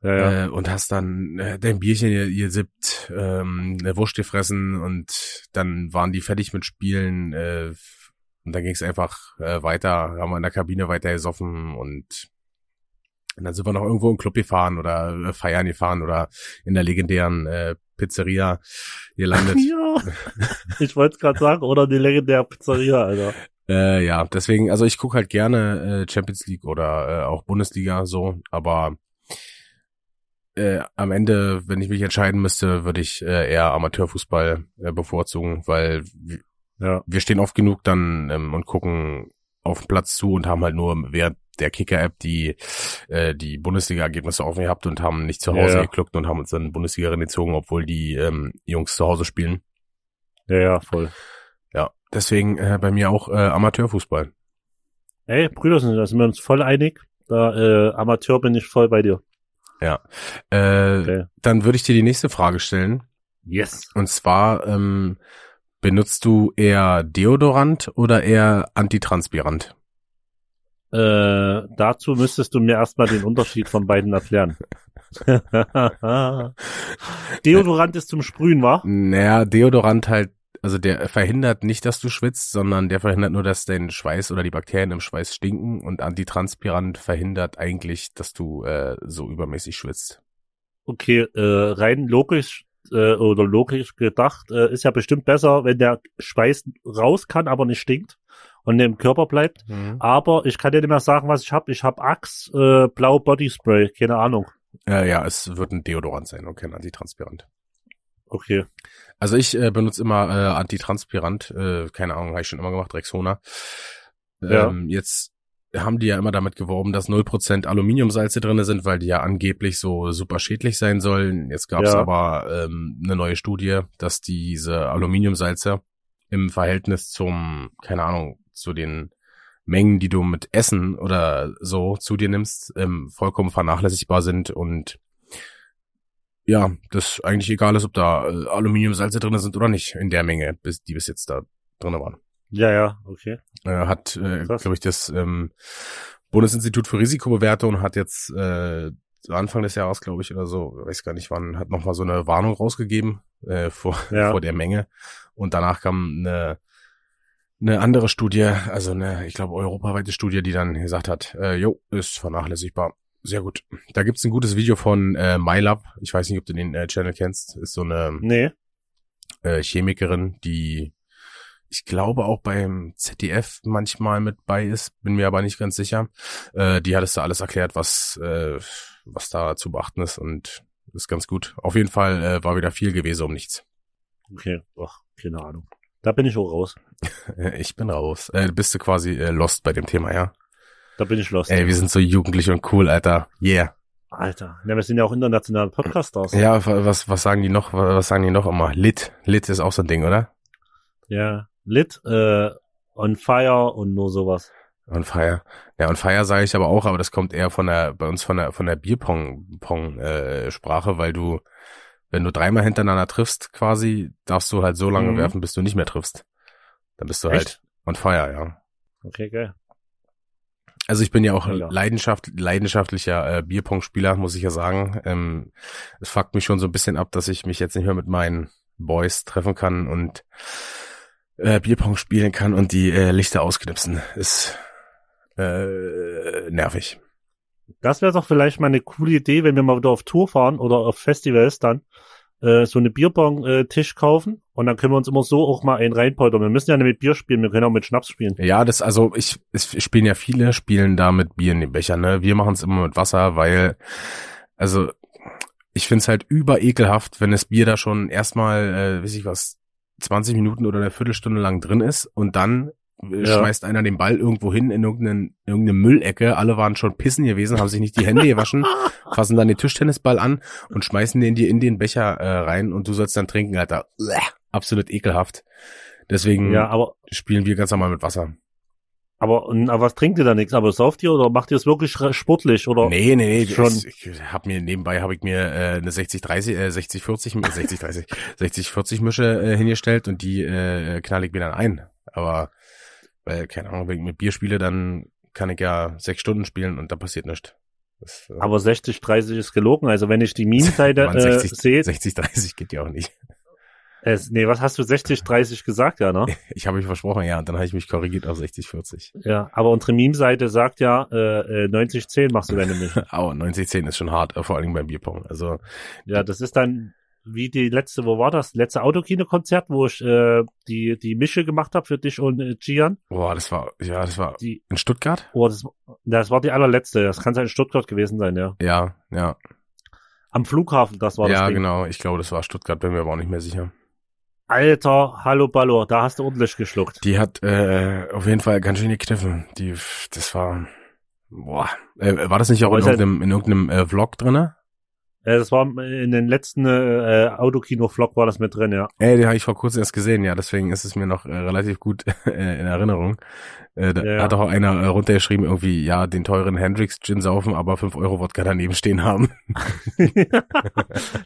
Ja, ja. äh, und hast dann äh, dein Bierchen ihr, ihr sippt, ähm, eine Wurst gefressen und dann waren die fertig mit Spielen äh, und dann ging es einfach äh, weiter, haben wir in der Kabine weiter gesoffen und, und dann sind wir noch irgendwo im Club gefahren oder äh, feiern gefahren oder in der legendären äh, Pizzeria gelandet. ja. Ich wollte es gerade sagen, oder die legendäre Pizzeria, Alter. Äh, ja, deswegen, also ich gucke halt gerne äh, Champions League oder äh, auch Bundesliga so, aber äh, am Ende, wenn ich mich entscheiden müsste, würde ich äh, eher Amateurfußball äh, bevorzugen, weil wir, Ja. wir stehen oft genug dann ähm, und gucken auf den Platz zu und haben halt nur während der Kicker-App die äh, die Bundesliga-Ergebnisse offen gehabt und haben nicht zu Hause Ja. geguckt und haben uns dann Bundesliga gezogen, obwohl die ähm, Jungs zu Hause spielen. Ja, ja, voll. Ja, deswegen äh, bei mir auch äh, Amateurfußball. Ey, Brüder, da sind wir uns voll einig. Da äh, Amateur bin ich voll bei dir. Ja. Äh, Okay. Dann würde ich dir die nächste Frage stellen. Yes. Und zwar, ähm, benutzt du eher Deodorant oder eher Antitranspirant? Äh, dazu müsstest du mir erstmal den Unterschied von beiden erklären. Deodorant ist zum Sprühen, wa? Naja, Deodorant halt, also der verhindert nicht, dass du schwitzt, sondern der verhindert nur, dass dein Schweiß oder die Bakterien im Schweiß stinken und Antitranspirant verhindert eigentlich, dass du äh, so übermäßig schwitzt. Okay, äh, rein logisch äh, oder logisch gedacht äh, ist ja bestimmt besser, wenn der Schweiß raus kann, aber nicht stinkt und im Körper bleibt. Aber ich kann dir nicht mehr sagen, was ich habe. Ich habe Axe, äh, blau Body Spray, keine Ahnung. Äh, ja, es wird ein Deodorant sein und kein Antitranspirant. Okay. Also ich äh, benutze immer äh, Antitranspirant, äh, keine Ahnung, habe ich schon immer gemacht, Rexona. Ja. Ähm, jetzt haben die ja immer damit geworben, dass 0% Aluminiumsalze drinne sind, weil die ja angeblich so super schädlich sein sollen. Jetzt gab es Ja. aber ähm, eine neue Studie, dass diese Aluminiumsalze im Verhältnis zum, keine Ahnung, zu den Mengen, die du mit Essen oder so zu dir nimmst, ähm, vollkommen vernachlässigbar sind und ja, das eigentlich egal ist, ob da äh, Aluminiumsalze drinne sind oder nicht, in der Menge, bis, die bis jetzt da drinne waren. Ja, ja, okay. Äh, hat, äh, glaube ich, das ähm, Bundesinstitut für Risikobewertung hat jetzt äh, Anfang des Jahres, glaube ich, oder so, weiß gar nicht wann, hat nochmal so eine Warnung rausgegeben, äh, vor, Ja. vor der Menge. Und danach kam eine, eine andere Studie, also eine, ich glaube, europaweite Studie, die dann gesagt hat, äh, jo, ist vernachlässigbar. Sehr gut. Da gibt's ein gutes Video von äh, MyLab. Ich weiß nicht, ob du den äh, Channel kennst. Ist so eine Nee. äh, Chemikerin, die ich glaube auch beim ZDF manchmal mit bei ist, bin mir aber nicht ganz sicher. Äh, die hat es da alles erklärt, was äh, was da zu beachten ist und ist ganz gut. Auf jeden Fall äh, war wieder viel gewesen um nichts. Okay. Ach, keine Ahnung. Da bin ich auch raus. Ich bin raus. Äh, bist du quasi äh, lost bei dem Thema, ja? Da bin ich lost. Ey, wir sind so jugendlich und cool, Alter. Yeah. Alter. Ja, wir sind ja auch internationale Podcasters. Ja, wa- was was sagen die noch? wa- Was sagen die noch immer? Lit, Lit ist auch so ein Ding, oder? Ja. Lit, äh, on fire und nur sowas. On Fire. Ja, on Fire sage ich aber auch, aber das kommt eher von der, bei uns von der, von der Bierpong-Sprache, weil du, wenn du dreimal hintereinander triffst, quasi, darfst du halt so lange Mhm. werfen, bis du nicht mehr triffst. Dann bist du Echt? halt on Fire, ja. Okay, geil. Also ich bin ja auch Mega. Leidenschaft, leidenschaftlicher äh, Bierpong-Spieler, muss ich ja sagen. Ähm, es fuckt mich schon so ein bisschen ab, dass ich mich jetzt nicht mehr mit meinen Boys treffen kann und äh, Bierpong spielen kann und die äh, Lichter ausknipsen. Ist äh, nervig. Das wäre doch vielleicht mal eine coole Idee, wenn wir mal wieder auf Tour fahren oder auf Festivals dann äh, so eine Bierbong-Tisch kaufen und dann können wir uns immer so auch mal einen reinpoltern. Wir müssen ja nicht mit Bier spielen, wir können auch mit Schnaps spielen. Ja, das, also ich, es spielen ja viele, spielen da mit Bier in den Bechern, ne? Wir machen es immer mit Wasser, weil, also, ich find's halt überekelhaft, wenn das Bier da schon erstmal, äh, weiß ich was, 20 Minuten oder eine Viertelstunde lang drin ist und dann äh, Ja. schmeißt einer den Ball irgendwo hin in irgendeine, irgendeine Müllecke. Alle waren schon pissen gewesen, haben sich nicht die Hände gewaschen, fassen dann den Tischtennisball an und schmeißen den dir in den Becher äh, rein und du sollst dann trinken, Alter. Uäh, Absolut ekelhaft. Deswegen Ja, aber spielen wir ganz normal mit Wasser. aber, aber was trinkt ihr da nichts? Aber sauft ihr oder macht ihr es wirklich sportlich oder? Nee, nee, nee. Schon. Ich, ich hab mir nebenbei habe ich mir äh, eine 60-30, äh, 60-40, 60-30, 60-40 Mische äh, hingestellt und die äh, knall ich mir dann ein. Aber weil, keine Ahnung, wenn ich mit Bier spiele, dann kann ich ja sechs Stunden spielen und da passiert nichts. Das, äh, Aber 60, 30 ist gelogen. Also wenn ich die Meme-Seite äh, 60, sehe, 60, 30 geht ja auch nicht. es, nee, was hast du 60, 30 gesagt, ja, ne? Ich habe mich versprochen, ja, und dann habe ich mich korrigiert auf 60, 40. Ja, aber unsere Meme-Seite sagt ja, äh, äh, 90, 10 machst du deine Mische. Aber 90, 10 ist schon hart, äh, vor allen Dingen beim Bierpong. Also Ja, das ist dann wie die letzte, wo war das? Letzte Autokino-Konzert, wo ich äh, die die Mische gemacht habe für dich und äh, Gian. boah, das war, ja, das war Die, in Stuttgart? oh, das, das war die allerletzte. Das kann sein in Stuttgart gewesen sein, ja. Ja, ja. Am Flughafen, das war das ja, genau. Ich glaube, das war Stuttgart, bin mir aber auch nicht mehr sicher. Alter, hallo Ballo, da hast du ordentlich geschluckt. Die hat äh, auf jeden Fall ganz schön gekniffen. Die, das war, boah, äh, war das nicht auch in halt- irgendeinem, in irgendeinem äh, Vlog drinne? Äh, das war in den letzten äh, Autokino-Vlog war das mit drin, ja. Ey, den habe ich vor kurzem erst gesehen, ja, deswegen ist es mir noch äh, relativ gut äh, in Erinnerung. Äh, da Ja, hat auch einer äh, runtergeschrieben, irgendwie, ja, den teuren Hendrix Gin saufen, aber 5 Euro Wodka daneben stehen haben.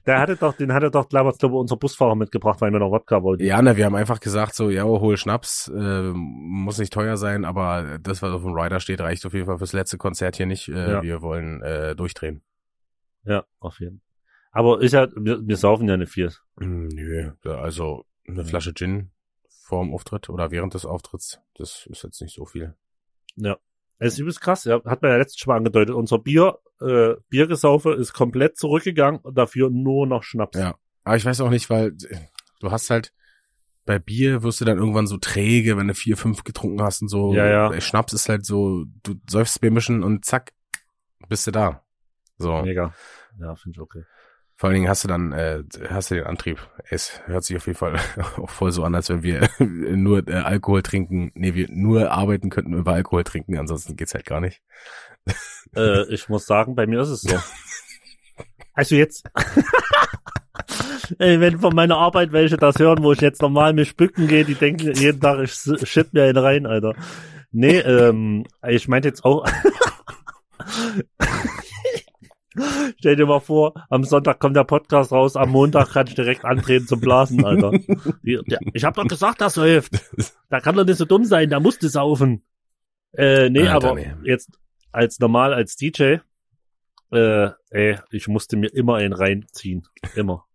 Der hatte doch, den hatte doch damals, glaube ich, unser Busfahrer mitgebracht, weil wir noch Wodka wollten. Ja, ne, wir haben einfach gesagt, so, ja, hol Schnaps, äh, muss nicht teuer sein, aber das, was auf dem Rider steht, reicht auf jeden Fall fürs letzte Konzert hier nicht. Äh, Ja. Wir wollen äh, durchdrehen. Ja, auf jeden Fall. Aber ist ja, wir, wir saufen ja nicht viel. Hm, Nö, also eine Flasche Gin vor dem Auftritt oder während des Auftritts, das ist jetzt nicht so viel. Ja. Es ist übelst krass, ja. Hat man ja letztes Mal angedeutet. Unser Bier, äh, Biergesaufe ist komplett zurückgegangen und dafür nur noch Schnaps. Ja. Aber ich weiß auch nicht, weil du hast halt bei Bier wirst du dann irgendwann so träge, wenn du vier, fünf getrunken hast und so. Ja, ja. Bei Schnaps ist halt so, du säufst Bier mischen und zack, bist du da. So. Mega. Ja, finde ich okay. Vor allen Dingen hast du dann, äh, hast du den Antrieb. Es hört sich auf jeden Fall auch voll so an, als wenn wir nur äh, Alkohol trinken. Nee, wir nur arbeiten könnten über Alkohol trinken, ansonsten geht's halt gar nicht. äh, ich muss sagen, bei mir ist es so. Also jetzt. Ey, wenn von meiner Arbeit welche das hören, wo ich jetzt normal mich bücken gehe, die denken jeden Tag, ich shit mir einen rein, Alter. Nee, ähm, ich meinte jetzt auch. Stell dir mal vor, am Sonntag kommt der Podcast raus, am Montag kann ich direkt antreten zum Blasen, Alter. Ich hab doch gesagt, das läuft. Da kann doch nicht so dumm sein, da musste saufen. Äh, nee, Alter, aber nee. jetzt als normal als DJ, äh, ey, ich musste mir immer einen reinziehen. Immer.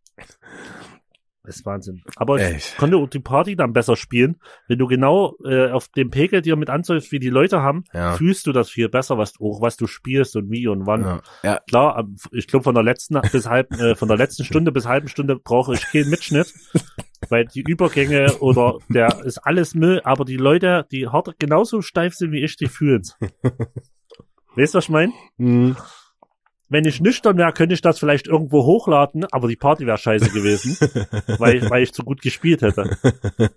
Das ist Wahnsinn. Aber ich konnte auch die Party dann besser spielen. Wenn du genau äh, auf dem Pegel dir mit anzeigst, wie die Leute haben, Ja. fühlst du das viel besser, was auch was du spielst und wie und wann. Ja. ja. Klar, am- ich glaube von der letzten bis halb, äh, von der letzten Stunde bis halben Stunde brauche ich keinen Mitschnitt, weil die Übergänge oder der ist alles Müll, aber die Leute, die hart genauso steif sind wie ich, die fühlen's. Weißt du, was ich meine? Mhm. Wenn ich nüchtern wäre, könnte ich das vielleicht irgendwo hochladen, aber die Party wäre scheiße gewesen, weil, ich- weil ich zu gut gespielt hätte.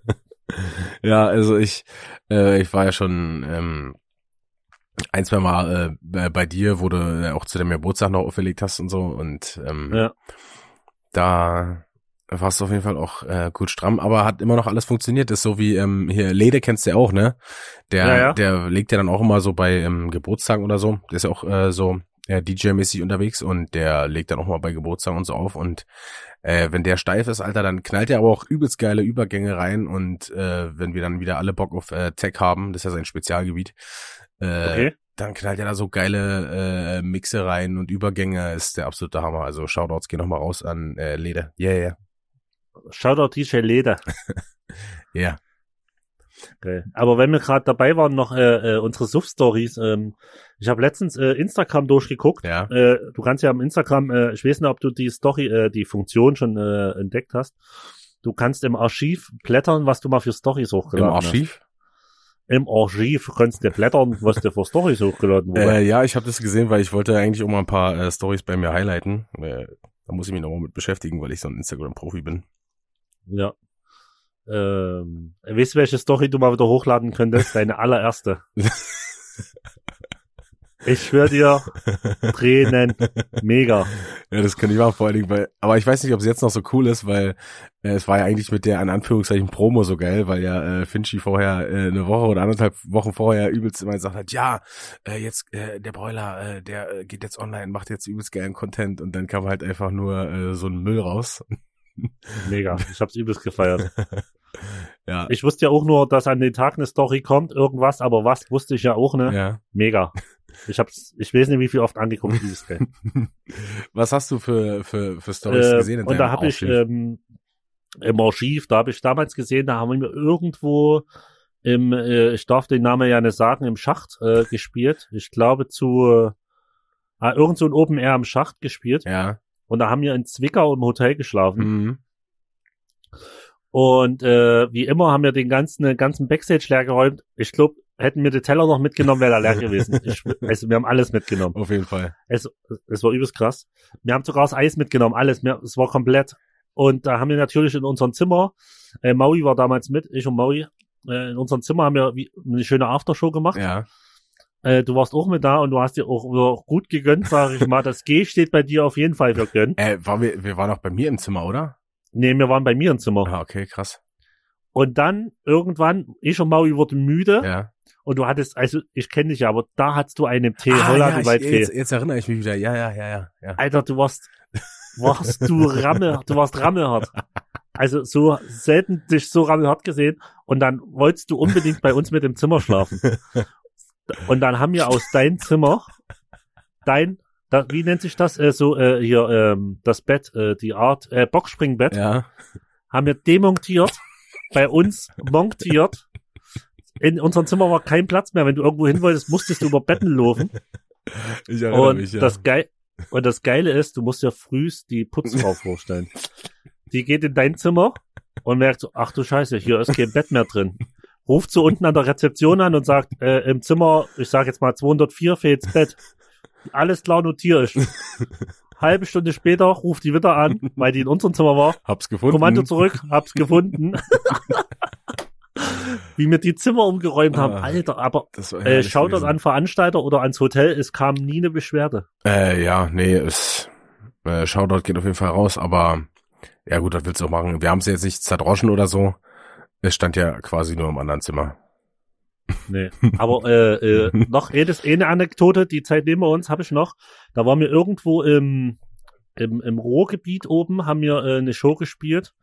ja, also ich, äh, ich war ja schon ähm, ein, zwei Mal äh, bei- dir, wo du äh, auch zu deinem Geburtstag noch auferlegt hast und so und ähm, Ja. da warst du auf jeden Fall auch äh, gut stramm, aber hat immer noch alles funktioniert. Ist so wie ähm, hier Lede kennst du ja auch, ne? Der, Ja, ja. der legt ja dann auch immer so bei ähm, Geburtstagen oder so. Der ist ja auch äh, so äh, DJ-mäßig unterwegs und der legt dann auch mal bei Geburtstagen und so auf und äh, wenn der steif ist, Alter, dann knallt er aber auch übelst geile Übergänge rein und äh, wenn wir dann wieder alle Bock auf äh, Tech haben, das ist ja sein Spezialgebiet, äh, Okay. dann knallt er da so geile äh, Mixe rein und Übergänge, ist der absolute Hammer. Also Shoutouts gehen nochmal raus an äh, Lede. Yeah, yeah. Shoutout DJ Leder. Ja. Okay. Aber wenn wir gerade dabei waren, noch äh, äh, unsere Suff-Stories. Ähm, ich habe letztens äh, Instagram durchgeguckt. Ja. Äh, du kannst ja am Instagram, äh, ich weiß nicht, ob du die Story, äh, die Funktion schon äh, entdeckt hast. Du kannst im Archiv blättern, was du mal für Stories Im hochgeladen Archiv? hast. Im Archiv kannst du blättern, was du für Stories hochgeladen wurden. Äh, ja, ich habe das gesehen, weil ich wollte eigentlich auch mal ein paar äh, Stories bei mir highlighten. Äh, da muss ich mich nochmal mit beschäftigen, weil ich so ein Instagram-Profi bin. Ja. Ähm, weißt du, welche Story du mal wieder hochladen könntest? Deine allererste. Ich schwör dir, Tränen, mega. Ja, das kann ich machen, vor allen Dingen, weil, aber ich weiß nicht, ob es jetzt noch so cool ist, weil äh, es war ja eigentlich mit der, in Anführungszeichen, Promo so geil, weil ja äh, Finchi vorher äh, eine Woche oder anderthalb Wochen vorher übelst immer gesagt hat, ja, äh, jetzt äh, der Broiler, äh, der äh, geht jetzt online, macht jetzt übelst geilen Content und dann kam halt einfach nur äh, so ein Müll raus. Mega. Ich hab's übelst gefeiert. Ja, Ich wusste ja auch nur, dass an den Tag eine Story kommt, irgendwas, aber was wusste ich ja auch, ne? ja. Mega. Ich hab's, ich weiß nicht, wie viel oft angeguckt dieses Game. Was hast du für, für, für Stories Äh, gesehen? in und da habe ich ähm, im Archiv, da habe ich damals gesehen, da haben wir irgendwo im, äh, ich darf den Namen ja nicht sagen, im Schacht äh, gespielt. Ich glaube zu äh, irgend so ein Open Air im Schacht gespielt. ja. Und da haben wir in Zwickau im Hotel geschlafen. Mhm. Und äh, wie immer haben wir den ganzen, den ganzen Backstage leer geräumt. Ich glaube, hätten wir den Teller noch mitgenommen, wäre er leer gewesen. Ich, also wir haben alles mitgenommen. Auf jeden Fall. Es, es war übelst krass. Wir haben sogar das Eis mitgenommen, alles. Wir, es war komplett. Und da haben wir natürlich in unserem Zimmer, äh, Maui war damals mit, ich und Maui, äh, in unserem Zimmer haben wir wie, eine schöne Aftershow gemacht. Ja. Äh, du warst auch mit da und du hast dir auch, auch gut gegönnt, sage ich mal. Das G steht bei dir auf jeden Fall für gönn. Äh, waren wir, wir waren auch bei mir im Zimmer, oder? Nee, wir waren bei mir im Zimmer. Ah, okay, krass. Und dann irgendwann, ich und Maui wurden müde Ja. und du hattest, also ich kenne dich ja, aber da hattest du einen Tee, Ah, Holland ja, ich, Tee. jetzt, jetzt erinnere ich mich wieder. Ja, ja, ja, ja. ja. Alter, du warst, warst du Ramme, du warst rammelhart. Also so selten dich so rammelhart gesehen und dann wolltest du unbedingt bei uns mit im Zimmer schlafen. Und dann haben wir aus deinem Zimmer dein, da, wie nennt sich das, äh, so äh, hier ähm, das Bett, äh, die Art äh, Boxspringbett, Ja. haben wir demontiert, bei uns montiert. In unserem Zimmer war kein Platz mehr. Wenn du irgendwo hin wolltest, musstest du über Betten laufen. Ich erinnere Und mich, ja. das Geil und das Geile ist, du musst dir frühst die Putzfrau vorstellen. Die geht in dein Zimmer und merkt so, ach du Scheiße, hier ist kein Bett mehr drin. Ruft so unten an der Rezeption an und sagt, äh, im Zimmer, ich sag jetzt mal 204 fehlt's Bett. Alles klar notiere ich. Halbe Stunde später ruft die wieder an, weil die in unserem Zimmer war. Hab's gefunden. Kommando zurück, hab's gefunden. Wie wir die Zimmer umgeräumt haben. Ah. Alter, aber äh, schaut das an Veranstalter oder ans Hotel, es kam nie eine Beschwerde. Äh, ja, nee, es, äh, Shoutout geht auf jeden Fall raus, aber ja gut, das willst du auch machen. Wir haben es jetzt nicht zerdroschen oder so. Es stand ja quasi nur im anderen Zimmer. Nee. Aber äh, äh, noch eh eine Anekdote, die Zeit nehmen wir uns, habe ich noch. Da waren wir irgendwo im, im, im Ruhrgebiet oben, haben wir äh, eine Show gespielt.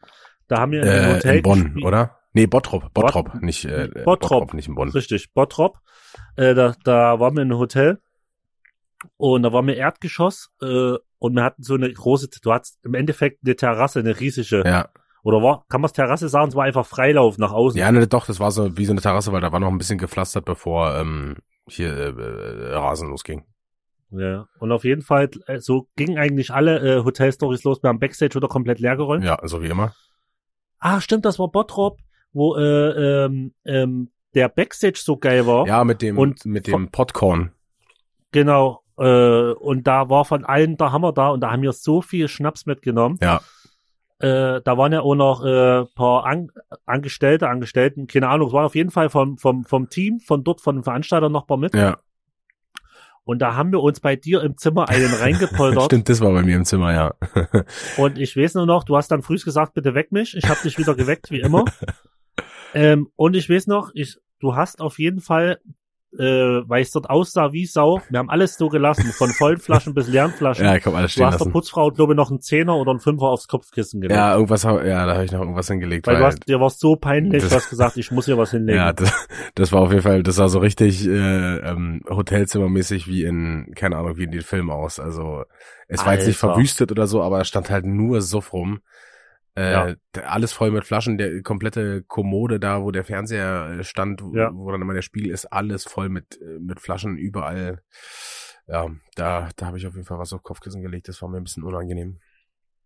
Da haben wir Äh, Hotel in Bonn, gespielt. oder? Nee, Bottrop, Bottrop, Bot- nicht äh, äh, Bottrop. nicht in Bonn. Richtig, Bottrop. Äh, da, da waren wir in einem Hotel und da waren wir Erdgeschoss äh, und wir hatten so eine große, du hattest im Endeffekt eine Terrasse, eine riesige. Ja, Oder war, kann man es Terrasse sagen, es war einfach Freilauf nach außen. Ja, ne, doch, das war so wie so eine Terrasse, weil da war noch ein bisschen gepflastert, bevor ähm, hier äh, äh, Rasen losging. Ja. Und auf jeden Fall, äh, so gingen eigentlich alle äh, Hotelstories los. Wir haben Backstage wieder komplett leer geräumt. Ja, so wie immer. Ah, stimmt, das war Bottrop, wo äh, ähm, ähm, der Backstage so geil war. Ja, mit dem Und mit dem Popcorn. Genau. Äh, und da war von allen der Hammer da und da haben wir so viel Schnaps mitgenommen. Ja. Äh, da waren ja auch noch äh, paar An Angestellte, Angestellten, keine Ahnung, es waren auf jeden Fall vom, vom, vom Team, von dort, von den Veranstaltern noch ein paar mit. Ja, Und da haben wir uns bei dir im Zimmer einen reingepoltert. stimmt, das war bei mir im Zimmer, ja. Und ich weiß nur noch, du hast dann früh gesagt, bitte weck mich. Ich habe dich wieder geweckt, wie immer. Ähm, und ich weiß noch, ich, du hast auf jeden Fall, äh, weil es dort aussah wie Sau, wir haben alles so gelassen, von vollen Flaschen bis leeren Flaschen. ja, ich hab alles du stehen hast der lassen. Putzfrau, glaube ich, noch einen Zehner oder einen Fünfer aufs Kopfkissen gelegt. Ja, irgendwas, hab- ja, da habe ich noch irgendwas hingelegt. weil du hast, dir war so peinlich, Das- du hast gesagt, ich muss hier was hinlegen. ja, das, das war auf jeden Fall, das sah so richtig äh, ähm, Hotelzimmermäßig wie in, keine Ahnung, wie in den Filmen aus. Also es war jetzt nicht Alter. verwüstet oder so, aber es stand halt nur Suff rum. Äh, Ja. Alles voll mit Flaschen, der komplette Kommode da, wo der Fernseher äh, stand, wo, Ja. wo dann immer der Spiegel ist, alles voll mit, äh, mit Flaschen überall. Ja, da, da habe ich auf jeden Fall was auf Kopfkissen gelegt, das war mir ein bisschen unangenehm.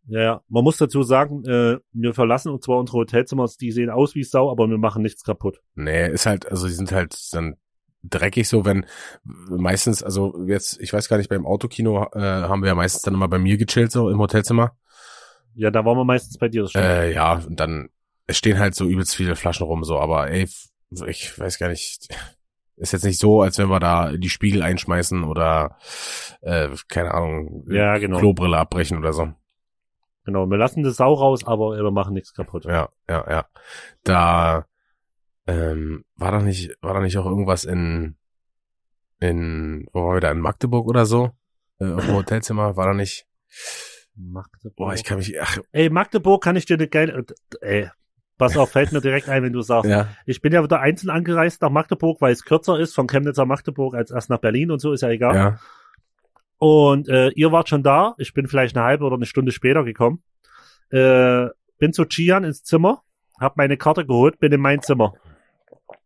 Ja, ja. Man muss dazu sagen, äh, wir verlassen und zwar unsere Hotelzimmer, die sehen aus wie Sau, aber wir machen nichts kaputt. Nee, ist halt, also die sind halt dann dreckig so, wenn meistens, also jetzt, ich weiß gar nicht, beim Autokino äh, haben wir ja meistens dann immer bei mir gechillt, so im Hotelzimmer. Ja, da waren wir meistens bei dir, das stimmt. Äh, ja, und dann es stehen halt so übelst viele Flaschen rum, so, aber ey, ich weiß gar nicht, ist jetzt nicht so, als wenn wir da die Spiegel einschmeißen oder äh, keine Ahnung, Ja, genau. Klobrille abbrechen oder so. Genau, wir lassen das Sau raus, aber wir machen nichts kaputt. Ja, ja, ja. Da ähm, war da nicht, war da nicht auch irgendwas in in, wo waren wir da, in Magdeburg oder so? Äh, auf dem Hotelzimmer, war da nicht. Magdeburg. Boah, ich kann mich, ach, Ey, Magdeburg kann ich dir eine geile, ey, pass auf, fällt mir direkt ein, wenn du sagst. ja, Ich bin ja wieder einzeln angereist nach Magdeburg, weil es kürzer ist von Chemnitz nach Magdeburg als erst nach Berlin und so, ist ja egal. ja, Und äh, ihr wart schon da. Ich bin vielleicht eine halbe oder eine Stunde später gekommen. Äh, bin zu Chian ins Zimmer, hab meine Karte geholt, bin in mein Zimmer.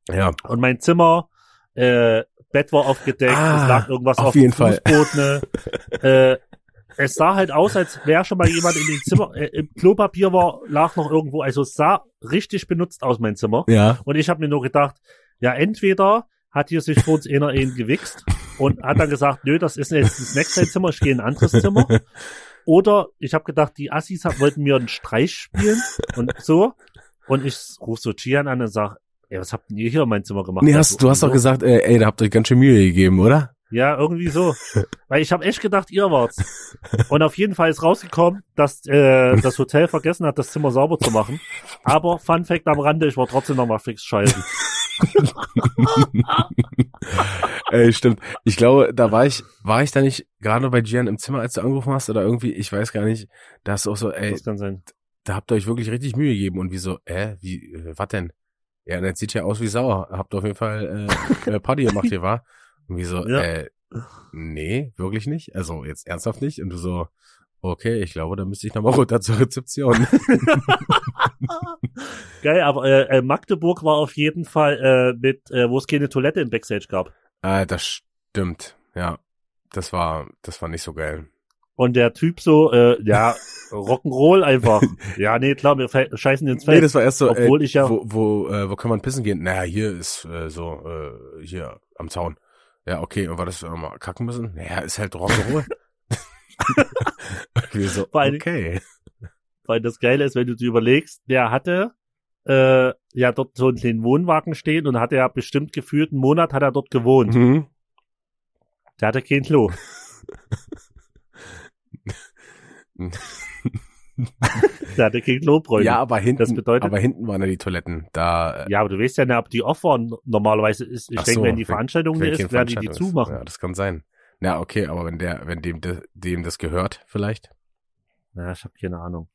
ja, Und mein Zimmer, äh, Bett war aufgedeckt, Ah, es lag irgendwas auf auf, jeden dem Fall. Fußboden. äh, es sah halt aus, als wäre schon mal jemand in dem Zimmer, äh, im Klopapier war, lag noch irgendwo, also es sah richtig benutzt aus, mein Zimmer. ja, Und ich habe mir nur gedacht, ja, entweder hat hier sich vor uns einer einen gewichst und hat dann gesagt, nö, das ist jetzt das nächste Zimmer, ich gehe in ein anderes Zimmer. Oder ich habe gedacht, die Assis wollten mir einen Streich spielen und so. Und ich ruf so Gian an und sag, ey, was habt denn ihr hier in mein Zimmer gemacht? Nee, Also, hast, du hast doch so. gesagt, äh, ey, da habt ihr euch ganz schön Mühe gegeben, oder? Ja, irgendwie so. Weil ich habe echt gedacht, ihr wart's. Und auf jeden Fall ist rausgekommen, dass äh, das Hotel vergessen hat, das Zimmer sauber zu machen. Aber Fun Fact am Rande, ich war trotzdem noch mal fix scheißen. Ey, stimmt. Ich glaube, da war ich, war ich da nicht gerade bei Gian im Zimmer, als du angerufen hast, oder irgendwie, ich weiß gar nicht, da hast du auch so, ey, Das kann sein. da habt ihr euch wirklich richtig Mühe gegeben und wie so, äh, wie, äh, was denn? Ja, jetzt sieht ja aus wie sauer. Habt ihr auf jeden Fall äh, äh, Party gemacht hier, war? Und wie so, Ja. äh, nee, wirklich nicht? Also jetzt ernsthaft nicht? Und du so, okay, ich glaube, da müsste ich nochmal runter zur Rezeption. Geil, aber äh, äh, Magdeburg war auf jeden Fall äh, mit, äh, wo es keine Toilette im Backstage gab. ah, das stimmt. Ja, das war, das war nicht so geil. Und der Typ so, äh, ja, Rock'n'Roll einfach. Ja, nee, klar, wir scheißen ins Nee, Feld. das war erst so, Obwohl ey, ich ja- wo, wo, äh, wo kann man pissen gehen? Naja, hier ist äh, so, äh, hier am Zaun. Ja, okay, und war das mal kacken müssen? Naja, ist halt Rock'n'Roll. Wie so, allem- okay. Weil das Geile ist, wenn du dir überlegst, der hatte äh, ja dort so einen kleinen Wohnwagen stehen und hat er bestimmt gefühlt einen Monat hat er dort gewohnt. Mhm. Der hatte kein Klo. Der hatte kein Klobräume. Ja, aber hinten, Das bedeutet- aber hinten waren ja die Toiletten. Da, äh, Ja, aber du weißt ja nicht, ob die off waren. Normalerweise ist, ich Ach denke, so, wenn die Veranstaltung wenn ist, werden die die zumachen. Ja, das kann sein. Ja, okay, aber wenn der, wenn dem, de- dem das gehört, vielleicht. Ja, ich habe keine Ahnung.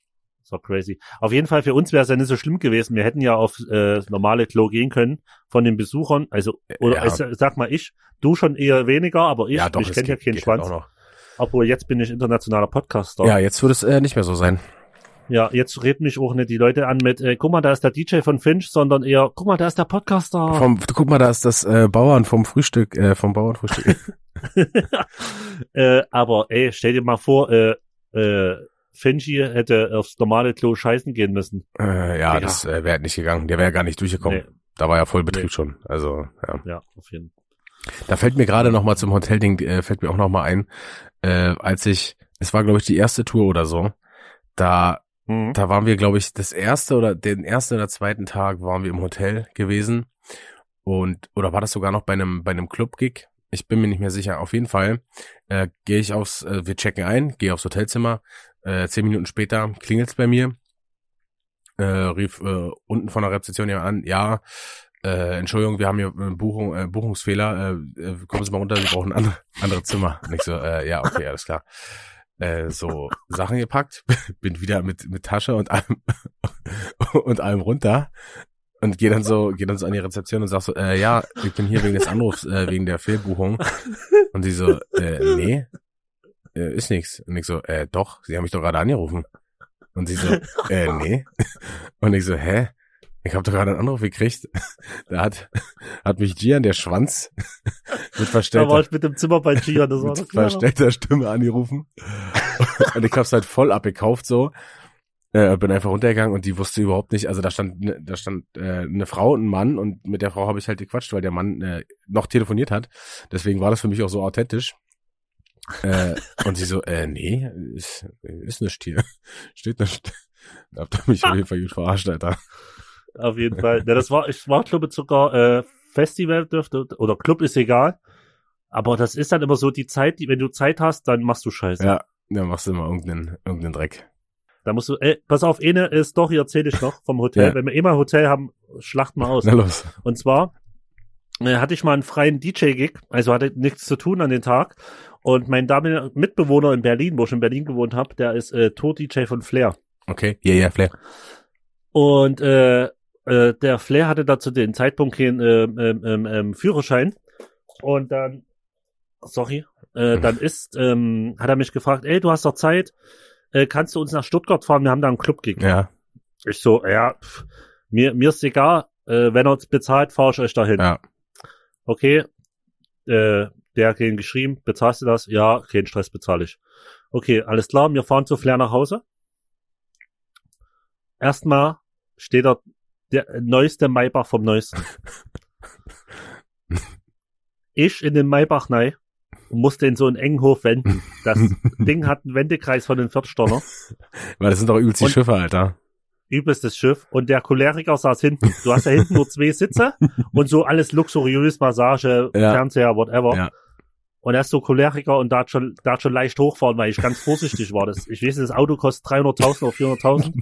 War crazy. Auf jeden Fall für uns wäre es ja nicht so schlimm gewesen. Wir hätten ja auf äh, normale Klo gehen können von den Besuchern. Also, oder Ja. ich sag mal ich, du schon eher weniger, aber ich, ja, doch, ich kenne ja keinen halt Schwanz. Obwohl jetzt bin ich internationaler Podcaster. Ja, jetzt wird es äh, nicht mehr so sein. Ja, jetzt reden mich auch nicht die Leute an mit, äh, guck mal, da ist der DJ von Finch, sondern eher, guck mal, da ist der Podcaster. Vom, guck mal, da ist das äh, Bauern vom Frühstück, äh, vom Bauernfrühstück. äh, aber ey, stell dir mal vor, äh, äh, Finchi hätte aufs normale Klo scheißen gehen müssen. äh, ja, Ja. das äh, wäre nicht gegangen. Der wäre gar nicht durchgekommen. Nee. Da war ja Vollbetrieb Nee. schon. Also, ja. Ja, auf jeden Da fällt mir gerade noch mal zum Hotelding, äh, fällt mir auch noch mal ein, äh, als ich, es war glaube ich die erste Tour oder so, da Mhm. Da waren wir, glaube ich, das erste oder den ersten oder zweiten Tag waren wir im Hotel gewesen. Und, oder war das sogar noch bei einem, bei einem Club-Gig? Ich bin mir nicht mehr sicher. Auf jeden Fall äh, gehe ich aufs, äh, wir checken ein, gehe aufs Hotelzimmer. Äh, zehn Minuten später klingelt's bei mir. Äh, rief äh, unten von der Rezeption jemand an, ja, äh, Entschuldigung, wir haben hier äh, Buchung, äh, Buchungsfehler, äh, äh, kommen Sie mal runter, Sie brauchen ein andere, andere Zimmer. Und ich so, äh, ja, okay, alles klar äh, so Sachen gepackt, bin wieder mit mit Tasche und allem und allem runter und gehe dann so gehe dann so an die Rezeption und sag so äh, ja ich bin hier wegen des Anrufs äh, wegen der Fehlbuchung. Und sie so äh, nee äh, ist nix. Und ich so äh, doch sie haben mich doch gerade angerufen. Und sie so äh, nee. Und ich so hä ich habe doch gerade einen Anruf gekriegt da hat hat mich Gian der Schwanz mit Da war verstellter ich mit dem Zimmer bei Gian, das war mit klar. verstellter Stimme angerufen. und ich hab's halt voll abgekauft so. Äh, bin einfach runtergegangen und die wusste überhaupt nicht, also da stand ne- da stand äh, eine Frau und ein Mann und mit der Frau habe ich halt gequatscht, weil der Mann äh, noch telefoniert hat. Deswegen war das für mich auch so authentisch. Äh, und sie so, äh, nee, ist, ist nicht hier. Steht nicht. Da habt ihr mich auf jeden Fall gut verarscht, Alter. Auf jeden Fall. Ja, das war, ich war, glaube ich, sogar äh, Festival dürfte, oder Club ist egal. Aber das ist dann immer so die Zeit, die, wenn du Zeit hast, dann machst du Scheiße. Ja, dann machst du immer irgendeinen, irgendeinen Dreck. Da musst du, ey, pass auf, eine ist Story erzähle ich noch vom Hotel. Ja. Wenn wir immer ein Hotel haben, schlachten wir aus. Na los. Und zwar äh, hatte ich mal einen freien DJ-Gig, also hatte nichts zu tun an den Tag. Und mein damaliger Mitbewohner in Berlin, wo ich in Berlin gewohnt habe, der ist äh, Tour-DJ von Flair. Okay, ja, ja, Flair. Und äh, äh, der Flair hatte da zu dem Zeitpunkt keinen ähm, ähm, Führerschein. Und dann, sorry, äh, dann ist, ähm, hat er mich gefragt, ey, du hast doch Zeit, äh, kannst du uns nach Stuttgart fahren? Wir haben da einen Club-Gig. Ja, Ich so, ja, pff, mir, mir ist egal, äh, wenn er uns bezahlt, fahre ich euch dahin. ja. Okay, äh, der hat ihn geschrieben, bezahlst du das? Ja, kein Stress, bezahle ich. Okay, alles klar, wir fahren zu Flair nach Hause. Erstmal steht da der neueste Maybach vom neuesten. ich in den Maybach rein und musste in so einen engen Hof wenden. Das Ding hat einen Wendekreis von den Viertelstonner. Weil das sind doch übelst die Schiffe, Alter. übelstes Schiff und der Choleriker saß hinten. Du hast da hinten nur zwei Sitze und so alles luxuriös, Massage, Ja. Fernseher, whatever. Ja. Und er ist so Choleriker und da hat schon, da hat schon leicht hochfahren, weil ich ganz vorsichtig war. Das, ich weiß, das Auto kostet 300.000 oder 400.000.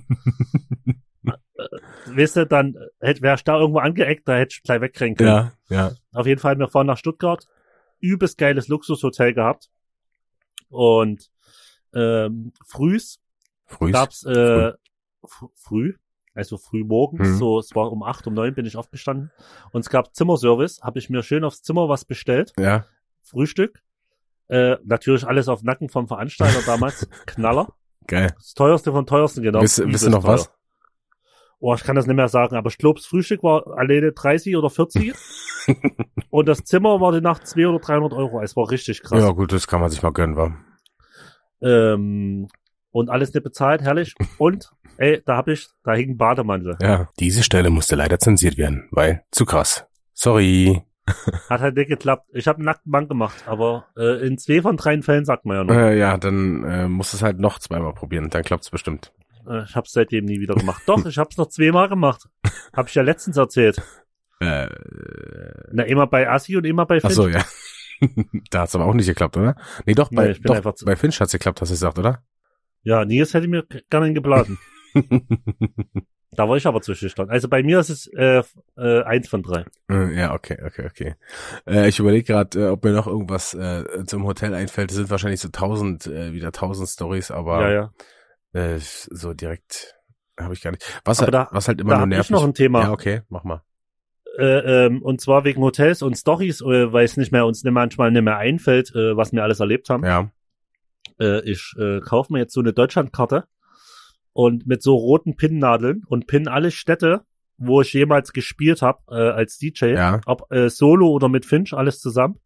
Äh, weißt du, dann hätte, wäre ich da irgendwo angeeckt, da hätte ich gleich wegrennen können. Ja, ja. Auf jeden Fall, wir fahren nach Stuttgart. Übelst geiles Luxushotel gehabt. Und ähm, frühs Früh. gab's äh, fr- früh, also früh morgens, Mhm. so es war um acht, um neun bin ich aufgestanden und es gab Zimmerservice, habe ich mir schön aufs Zimmer was bestellt, Ja. Frühstück, äh, natürlich alles auf Nacken vom Veranstalter damals, Knaller, Geil. das teuerste von teuersten genau. Wisst, ihr noch was? Oh, ich kann das nicht mehr sagen, aber ich glaube, das Frühstück war alleine 30 oder 40 und das Zimmer war die Nacht 200 oder 300 Euro, es war richtig krass. Ja, gut, das kann man sich mal gönnen, wa? Ähm, und alles nicht bezahlt, herrlich. Und, ey, da hab ich, da hing ein Bademantel. Ja. Diese Stelle musste leider zensiert werden, weil zu krass. Sorry. Hat halt nicht geklappt. Ich habe einen nackten Mann gemacht, aber äh, in zwei von drei Fällen sagt man ja noch. Äh, ja, dann äh, musst du es halt noch zweimal probieren, dann klappt's bestimmt. Äh, ich habe seitdem nie wieder gemacht. Doch, ich habe es noch zweimal gemacht. Hab ich ja letztens erzählt. Äh, Na, immer bei Assi und immer bei ach Finch. so, ja. da hat's aber auch nicht geklappt, oder? Nee, doch, Nee, bei, bin doch, bei Finch hat's geklappt, hast du gesagt, oder? Ja, Nils hätte mir gerne geblasen. Da war ich aber schüchtern. Also bei mir ist es äh, äh, eins von drei. Äh, ja, okay, okay, okay. Äh, ich überlege gerade, äh, ob mir noch irgendwas äh, zum Hotel einfällt. Es sind wahrscheinlich so tausend, äh, wieder tausend Stories, aber ja, ja. Äh, so direkt habe ich gar nicht. Was, halt, da- was halt immer Da nur nervig. ich noch ein Thema. ja, okay, mach mal. äh, ähm, und zwar wegen Hotels und Stories, äh, weil es nicht mehr uns manchmal nicht mehr einfällt, äh, was wir alles erlebt haben. Ja. Äh, ich äh, kaufe mir jetzt so eine Deutschlandkarte und mit so roten Pinnnadeln und pin alle Städte, wo ich jemals gespielt habe äh, als DJ, Ja. ob solo oder mit Finch, alles zusammen.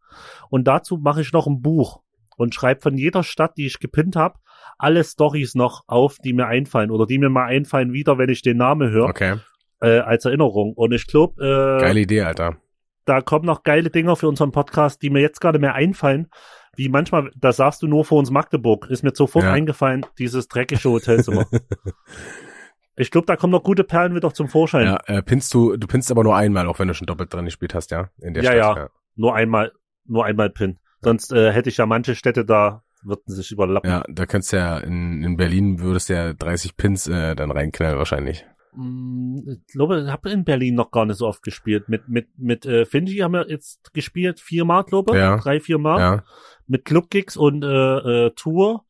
Und dazu mache ich noch ein Buch und schreibe von jeder Stadt, die ich gepinnt habe, alle Stories noch auf, die mir einfallen oder die mir mal einfallen wieder, wenn ich den Namen höre, Okay. äh, als Erinnerung. Und ich glaube, äh, Geile Idee, Alter. da kommen noch geile Dinger für unseren Podcast, die mir jetzt gerade mehr einfallen. Wie manchmal, da sagst du nur vor uns Magdeburg, ist mir sofort Ja. eingefallen, dieses dreckige Hotelzimmer. ich glaube, da kommen noch gute Perlen wieder zum Vorschein. Ja, äh, pinst du, du pinst aber nur einmal, auch wenn du schon doppelt dran gespielt hast, ja? In der Ja, Stadt. ja. Nur einmal, nur einmal Pin. Sonst äh, hätte ich ja manche Städte da, würden sich überlappen. Ja, da könntest du ja in, in Berlin würdest du ja 30 Pins äh, dann reinknallen wahrscheinlich. Mm, Ich glaube, ich habe in Berlin noch gar nicht so oft gespielt. Mit, mit, mit äh, Finji haben wir jetzt gespielt, viermal, glaube ich. Ja. Drei, viermal. Ja. Mit Clubgigs und äh, äh, Tour.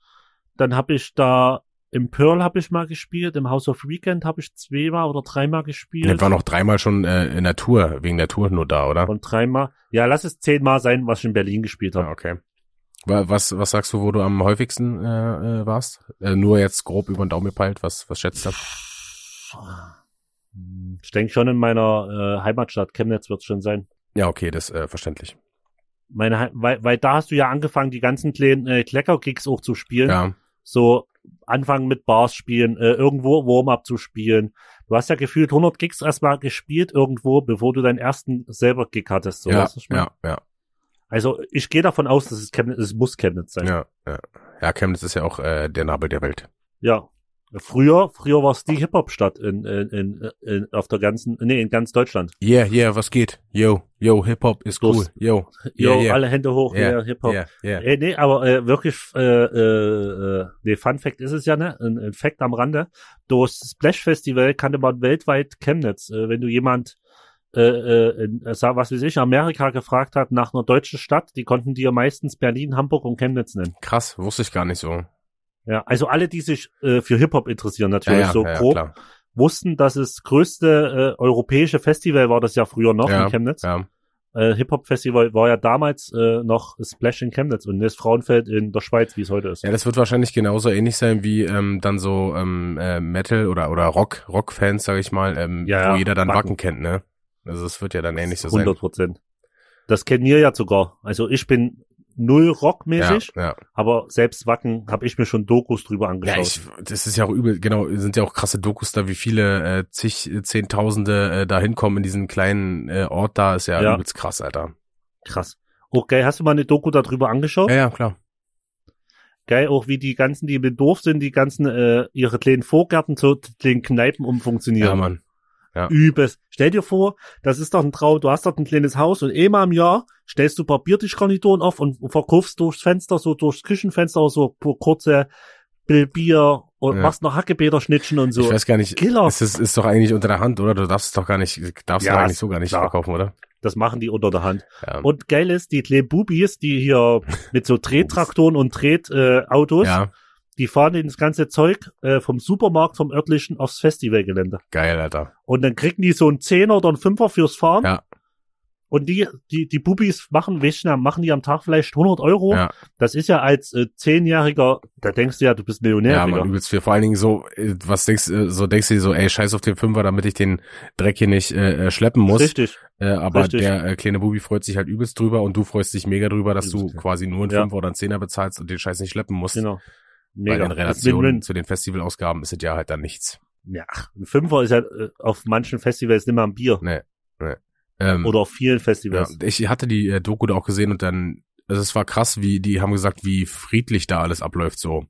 Dann habe ich da im Pearl habe ich mal gespielt, im House of Weekend habe ich zweimal oder dreimal gespielt. Ich war noch dreimal schon äh, in der Tour, wegen der Tour nur da, oder? und dreimal. Ja, lass es zehnmal sein, was ich in Berlin gespielt habe. Ja, okay. Wa- Was, was sagst du, wo du am häufigsten äh, äh, warst? Äh, nur jetzt grob über den Daumen gepeilt, was, was schätzt du? Ich denke schon in meiner äh, Heimatstadt Chemnitz wird es schon sein. Ja, okay, das äh, verständlich. Meine, weil, weil da hast du ja angefangen, die ganzen kleinen äh, Klecker-Gigs auch zu spielen. Ja, So anfangen mit Bars spielen, äh, irgendwo Warm-up zu spielen. Du hast ja gefühlt 100 Gigs erstmal gespielt irgendwo, bevor du deinen ersten selber Gig hattest. So ja, ja, ja, Also ich gehe davon aus, dass es Chemnitz, es muss Chemnitz sein. ja, ja. Ja, Chemnitz ist ja auch äh, der Nabel der Welt. Ja. Früher, früher war es die Hip-Hop-Stadt in, in, in, in, auf der ganzen, nee, in ganz Deutschland. Yeah, yeah, was geht? Yo, yo, Hip-Hop ist cool. Yo, Jo, yeah, yeah, alle Hände hoch, Yeah, yeah, Hip-Hop. yeah, yeah. Äh, nee, aber äh, wirklich, äh, äh, äh, nee, Fun Fact ist es ja, ne? Ein, ein Fact am Rande. Durch das Splash Festival kannte man weltweit Chemnitz. Äh, wenn du jemand, äh, äh, äh, sag- was weiß ich, Amerika gefragt hat nach einer deutschen Stadt, die konnten dir meistens Berlin, Hamburg und Chemnitz nennen. Krass, wusste ich gar nicht so. Ja, also alle, die sich äh, für Hip-Hop interessieren, natürlich ja, ja, so ja, grob, klar. wussten, dass es größte äh, europäische Festival war das ja früher noch Ja, in Chemnitz. Ja, Äh, Hip-Hop-Festival war ja damals äh, noch Splash in Chemnitz und das Frauenfeld in der Schweiz, wie es heute ist. Ja, das wird wahrscheinlich genauso ähnlich sein wie ähm, dann so ähm, äh, Metal oder oder Rock Rock-Fans, sage ich mal, ähm, Ja, wo ja, jeder dann Wacken. Wacken kennt, ne? Also es wird ja dann ähnlich so sein. 100 Prozent. Das kennen wir ja sogar. Also ich bin null Ja, rockmäßig, ja. aber selbst Wacken habe ich mir schon Dokus drüber Ja, angeschaut. ich, das ist ja auch übel, genau, sind ja auch krasse Dokus da, wie viele äh, zig, äh, Zehntausende äh, da hinkommen in diesen kleinen äh, Ort da, ist ja, Ja. übelst krass, Alter. Krass. Geil, hast du mal eine Doku darüber angeschaut? Ja, ja, klar. Geil, auch wie die ganzen, die im Dorf sind, die ganzen äh, ihre kleinen Vorgärten zu den Kneipen umfunktionieren. Ja, Mann. Ja. Übelst. Stell dir vor, das ist doch ein Traum, du hast dort ein kleines Haus und einmal im Jahr stellst du ein paar Biertischgarnituren auf und verkaufst durchs Fenster, so durchs Küchenfenster, so kurze Bier und Ja. machst noch Hackebäder-Schnittchen und so. Ich weiß gar nicht, Killer. ist, ist doch eigentlich unter der Hand, oder? Du darfst es doch gar nicht, darfst Ja, du eigentlich so gar nicht klar. verkaufen, oder? Das machen die unter der Hand. Ja. Und geil ist, die kleinen Bubis, die hier mit so Trettraktoren und Tretautos, äh, Autos, ja, die fahren das ganze Zeug äh, vom Supermarkt, vom örtlichen aufs Festivalgelände. geil, Alter. Und dann kriegen die so einen Zehner oder einen Fünfer fürs Fahren. Ja. Und die, die, die Bubis machen, weißt du, machen die am Tag vielleicht 100 Euro. Ja. Das ist ja als äh, Zehnjähriger, da denkst du ja, du bist Millionär. Ja, man, übelst viel. Vor allen Dingen so, äh, was denkst du, so denkst du dir so, ey, scheiß auf den Fünfer, damit ich den Dreck hier nicht äh, äh, schleppen muss. Richtig. Äh, aber Richtig. der äh, kleine Bubi freut sich halt übelst drüber und du freust dich mega drüber, dass du Übelst, ja. quasi nur einen Ja. Fünfer oder einen Zehner bezahlst und den Scheiß nicht schleppen musst. Genau. Weil Mega. in Das Relation Win-Win. zu den Festivalausgaben ist es ja halt dann nichts. Ja, ein Fünfer ist ja äh, auf manchen Festivals nicht mal ein Bier. Nee, nee. Ähm, Oder auf vielen ja, Festivals. ich hatte die äh, Doku da auch gesehen und dann, also es war krass, wie die haben gesagt, wie friedlich da alles abläuft so.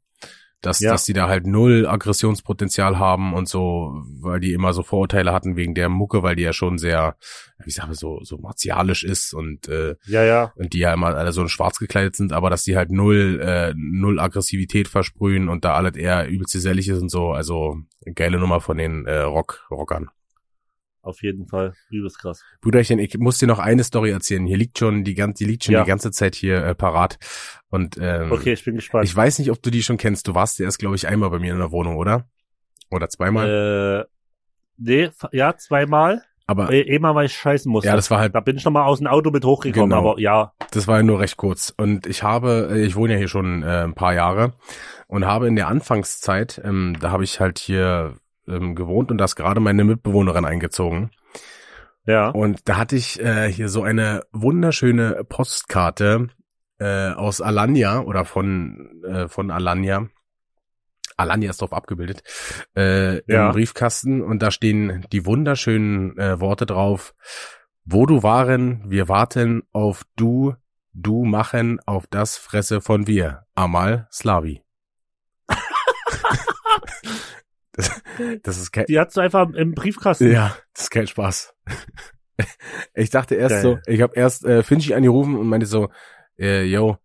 Dass, Ja. dass die da halt null Aggressionspotenzial haben und so, weil die immer so Vorurteile hatten wegen der Mucke, weil die ja schon sehr, wie ich, so, so martialisch ist und äh, Ja, ja. und die ja immer alle so in schwarz gekleidet sind, aber dass die halt null, äh, null Aggressivität versprühen und da alles eher übelst gesellig ist und so, also geile Nummer von den äh, Rock, Rockern. Auf jeden Fall. Übelst krass. Brüderchen, ich muss dir noch eine Story erzählen. Hier liegt schon die ganze, die liegt schon Ja. die ganze Zeit hier äh, parat. Und ähm, Okay, ich bin gespannt. ich weiß nicht, ob du die schon kennst. Du warst ja erst, glaube ich, einmal bei mir in der Wohnung, oder? Oder zweimal. äh, nee, ja, zweimal. aber Äh, einmal, weil ich scheißen musste. ja, das war halt da bin ich noch mal aus dem Auto mit hochgekommen, Genau. aber ja, das war ja nur recht kurz. Und ich habe, äh, ich wohne ja hier schon äh, ein paar Jahre und habe in der Anfangszeit, ähm, da habe ich halt hier ähm, gewohnt und da ist gerade meine Mitbewohnerin eingezogen. Ja. Und da hatte ich äh, hier so eine wunderschöne Postkarte äh, aus Alanya oder von äh, von Alanya. Alanya ist drauf abgebildet, äh, Ja. im Briefkasten und da stehen die wunderschönen äh, Worte drauf. Wo du waren, wir warten auf du, du machen auf das Fresse von wir. Amal Slavi. das, ist kein, Die hast du einfach im Briefkasten. ja, das ist kein Spaß. Ich dachte erst Geil. so, ich habe erst äh, Finchi angerufen und meinte so, äh, yo,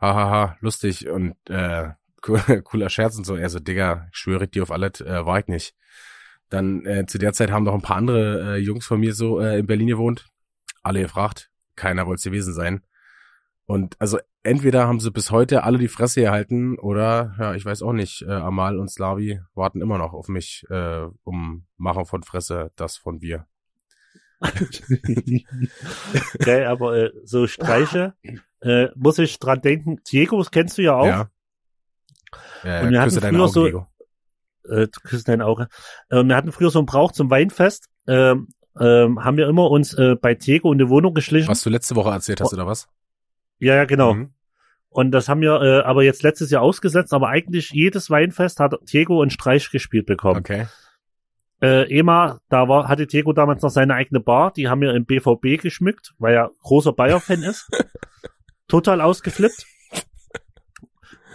hahaha, lustig und äh, cool- cooler Scherz und so. Er so, Digga, ich schwöre dir auf alles, äh, war ich nicht. Dann äh, zu der Zeit haben noch ein paar andere äh, Jungs von mir so äh, in Berlin gewohnt. Alle gefragt, keiner wollte es gewesen sein. Und also entweder haben sie bis heute alle die Fresse gehalten oder, ja, ich weiß auch nicht, äh, Amal und Slavi warten immer noch auf mich, äh, um machen von Fresse das von wir. Geil, aber äh, so Streiche, äh, muss ich dran denken. Diego kennst du ja auch. Ja. Ja, Und wir hatten küsse früher Augen, so- Diego. äh, du küsst dein Auge. Äh, wir hatten früher so einen Brauch zum Weinfest. Ähm, ähm, haben wir immer uns äh, bei Diego in die Wohnung geschlichen. Was du letzte Woche erzählt hast, oder was? Ja, ja, genau. Mhm. Und das haben wir äh, aber jetzt letztes Jahr ausgesetzt, aber eigentlich jedes Weinfest hat Diego einen Streich gespielt bekommen. Okay. Äh, Ema, da war, hatte Diego damals noch seine eigene Bar, die haben wir im BVB geschmückt, weil er großer Bayer-Fan ist. Total ausgeflippt.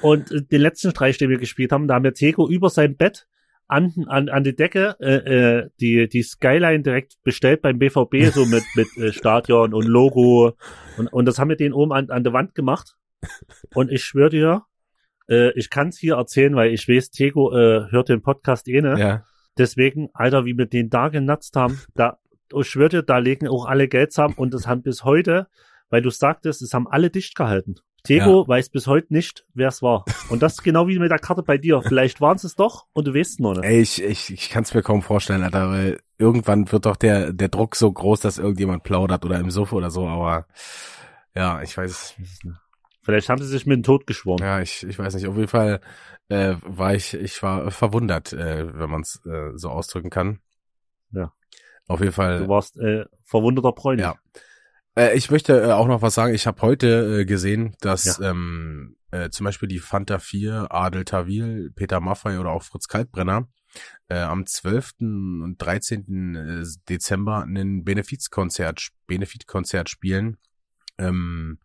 Und äh, den letzten Streich, den wir gespielt haben, da haben wir Diego über sein Bett an, an, an die Decke äh, äh, die, die Skyline direkt bestellt beim BVB, so mit, mit äh, Stadion und Logo. Und, und das haben wir den oben an, an der Wand gemacht. Und ich schwöre dir, äh, ich kann es hier erzählen, weil ich weiß, Diego äh, hört den Podcast eh, ne? Ja. Deswegen, Alter, wie wir den da genatzt haben, da, ich schwöre dir, da legen auch alle Geld zusammen und das haben bis heute, weil du sagtest, es haben alle dicht gehalten. Diego weiß bis heute nicht, wer es war. Und das ist genau wie mit der Karte bei dir. Vielleicht waren es es doch und du weißt noch nicht. Ey, ich, ich, ich kann es mir kaum vorstellen, Alter, weil irgendwann wird doch der, der Druck so groß, dass irgendjemand plaudert oder im Sofa oder so, aber ja, ich weiß es nicht. Vielleicht haben sie sich mit dem Tod geschworen. Ja, ich, ich weiß nicht. Auf jeden Fall äh, war ich, ich war verwundert, äh, wenn man es äh, so ausdrücken kann. Ja. Auf jeden Fall. Du warst äh, verwunderter Bräunig. Ja. Äh, ich möchte äh, auch noch was sagen. Ich habe heute äh, gesehen, dass Ja. ähm, äh, zum Beispiel die Fanta 4, Adel Tawil, Peter Maffay oder auch Fritz Kaltbrenner äh, am 12. und 13. äh, Dezember ein Benefizkonzert, Benefitkonzert spielen. Ähm,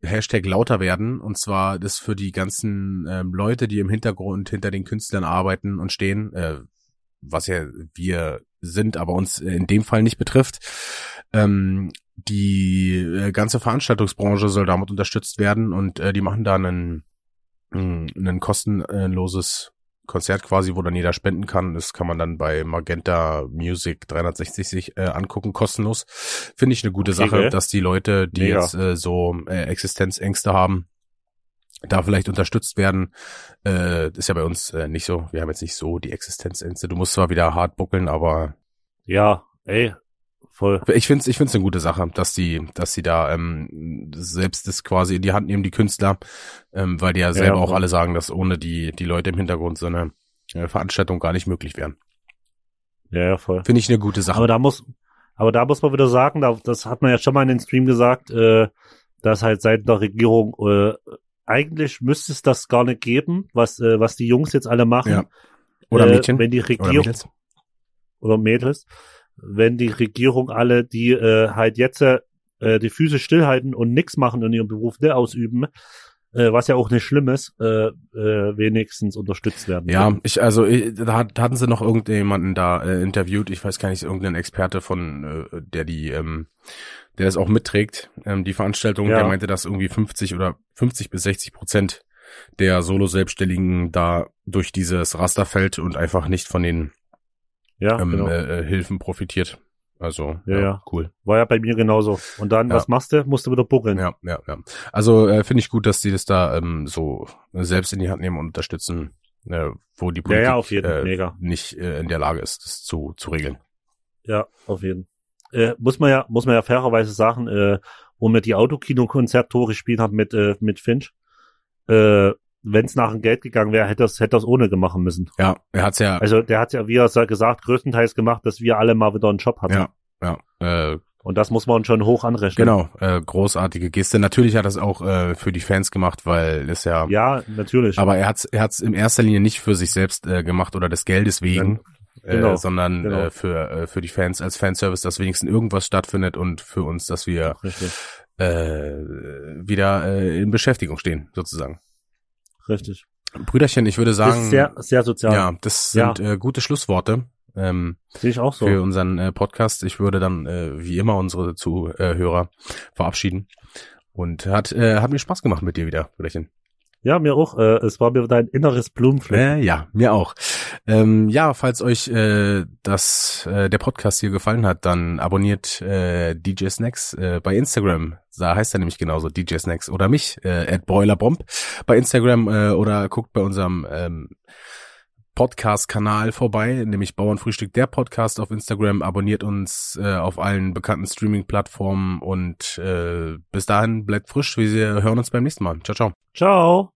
Hashtag lauter werden und zwar das für die ganzen ähm, Leute, die im Hintergrund hinter den Künstlern arbeiten und stehen, äh, was ja wir sind, aber uns äh, in dem Fall nicht betrifft. Ähm, die äh, ganze Veranstaltungsbranche soll damit unterstützt werden und äh, die machen da einen, mh, ein kostenloses Konzert quasi, wo dann jeder spenden kann. Das kann man dann bei Magenta Music 360 sich äh, angucken, kostenlos. Finde ich eine gute Okay, Sache, geil. dass die Leute, die Mega. jetzt äh, so äh, Existenzängste haben, da vielleicht unterstützt werden. Äh, ist ja bei uns äh, nicht so. Wir haben jetzt nicht so die Existenzängste. Du musst zwar wieder hart buckeln, aber ja, ey, voll. ich finde es ich find's eine gute Sache, dass die, dass sie da ähm, selbst das quasi in die Hand nehmen, die Künstler, ähm, weil die ja selber auch voll. alle sagen, dass ohne die, die Leute im Hintergrund so eine äh, Veranstaltung gar nicht möglich wären. Ja, ja, voll. Finde ich eine gute Sache. Aber da muss, aber da muss man wieder sagen, da, das hat man ja schon mal in den Stream gesagt, äh, dass halt seit der Regierung äh, eigentlich müsste es das gar nicht geben, was äh, was die Jungs jetzt alle machen. Ja. Oder äh, Mädchen. Wenn die Oder Regierung Mädels. oder Mädels, wenn die Regierung alle, die äh, halt jetzt äh, die Füße stillhalten und nichts machen und ihren Beruf nicht ausüben, äh, was ja auch nicht schlimm ist, äh, äh, wenigstens unterstützt werden. Ja, ich, also ich, da, hat- hatten sie noch irgendjemanden da äh, interviewt, ich weiß gar nicht, irgendein Experte von, äh, der die, ähm, der das auch mitträgt, ähm, die Veranstaltung, Ja. der meinte, dass irgendwie 50 oder 50 bis 60 Prozent der Solo-Selbstständigen da durch dieses Raster fällt und einfach nicht von den ja, ähm, genau. äh, äh, Hilfen profitiert. Also, Ja, ja. cool. War ja bei mir genauso. Und dann, Ja. was machst du? Musst du wieder buckeln. Ja, ja, ja. Also äh, finde ich gut, dass die das da ähm, so selbst in die Hand nehmen und unterstützen, äh, wo die Politik ja, auf jeden äh, mega. nicht äh, in der Lage ist, das zu, zu regeln. Ja, auf jeden. Äh, muss man ja, muss man ja fairerweise sagen, äh, wo wir die Autokino-Konzert-Tour gespielt haben mit, äh, mit Finch. Äh, wenn es nach dem Geld gegangen wäre, hätte das hätte das ohne gemacht müssen. Ja, er hat's ja. Also der hat ja, wie er gesagt, größtenteils gemacht, dass wir alle mal wieder einen Job hatten. Ja, ja. Äh, und das muss man schon hoch anrechnen. Genau, äh, großartige Geste. Natürlich hat er es auch äh, für die Fans gemacht, weil es ja. Ja, natürlich. Aber er hat's, er hat's in erster Linie nicht für sich selbst äh, gemacht oder des Geldes wegen, ja, genau, äh, sondern genau. äh, für äh, für die Fans als Fanservice, dass wenigstens irgendwas stattfindet und für uns, dass wir äh, wieder äh, in Beschäftigung stehen, sozusagen. Richtig. Brüderchen, ich würde sagen. sehr, sehr sozial. Ja, das sind ja. Äh, gute Schlussworte. Ähm, Sehe ich auch so. Für unseren äh, Podcast. Ich würde dann äh, wie immer unsere Zuhörer verabschieden. Und hat, äh, hat mir Spaß gemacht mit dir wieder, Brüderchen. Ja, mir auch. Äh, es war mir dein inneres Blumenfleck. Äh, ja, mir auch. Ähm, ja, falls euch äh, das äh, der Podcast hier gefallen hat, dann abonniert äh, DJ Snacks äh, bei Instagram. Da heißt er nämlich genauso DJ Snacks oder mich äh, at Broilerbomb bei Instagram äh, oder guckt bei unserem ähm, Podcast-Kanal vorbei, nämlich Bauernfrühstück, der Podcast auf Instagram. Abonniert uns äh, auf allen bekannten Streaming-Plattformen und äh, bis dahin bleibt frisch. Wir hören uns beim nächsten Mal. Ciao, ciao. Ciao.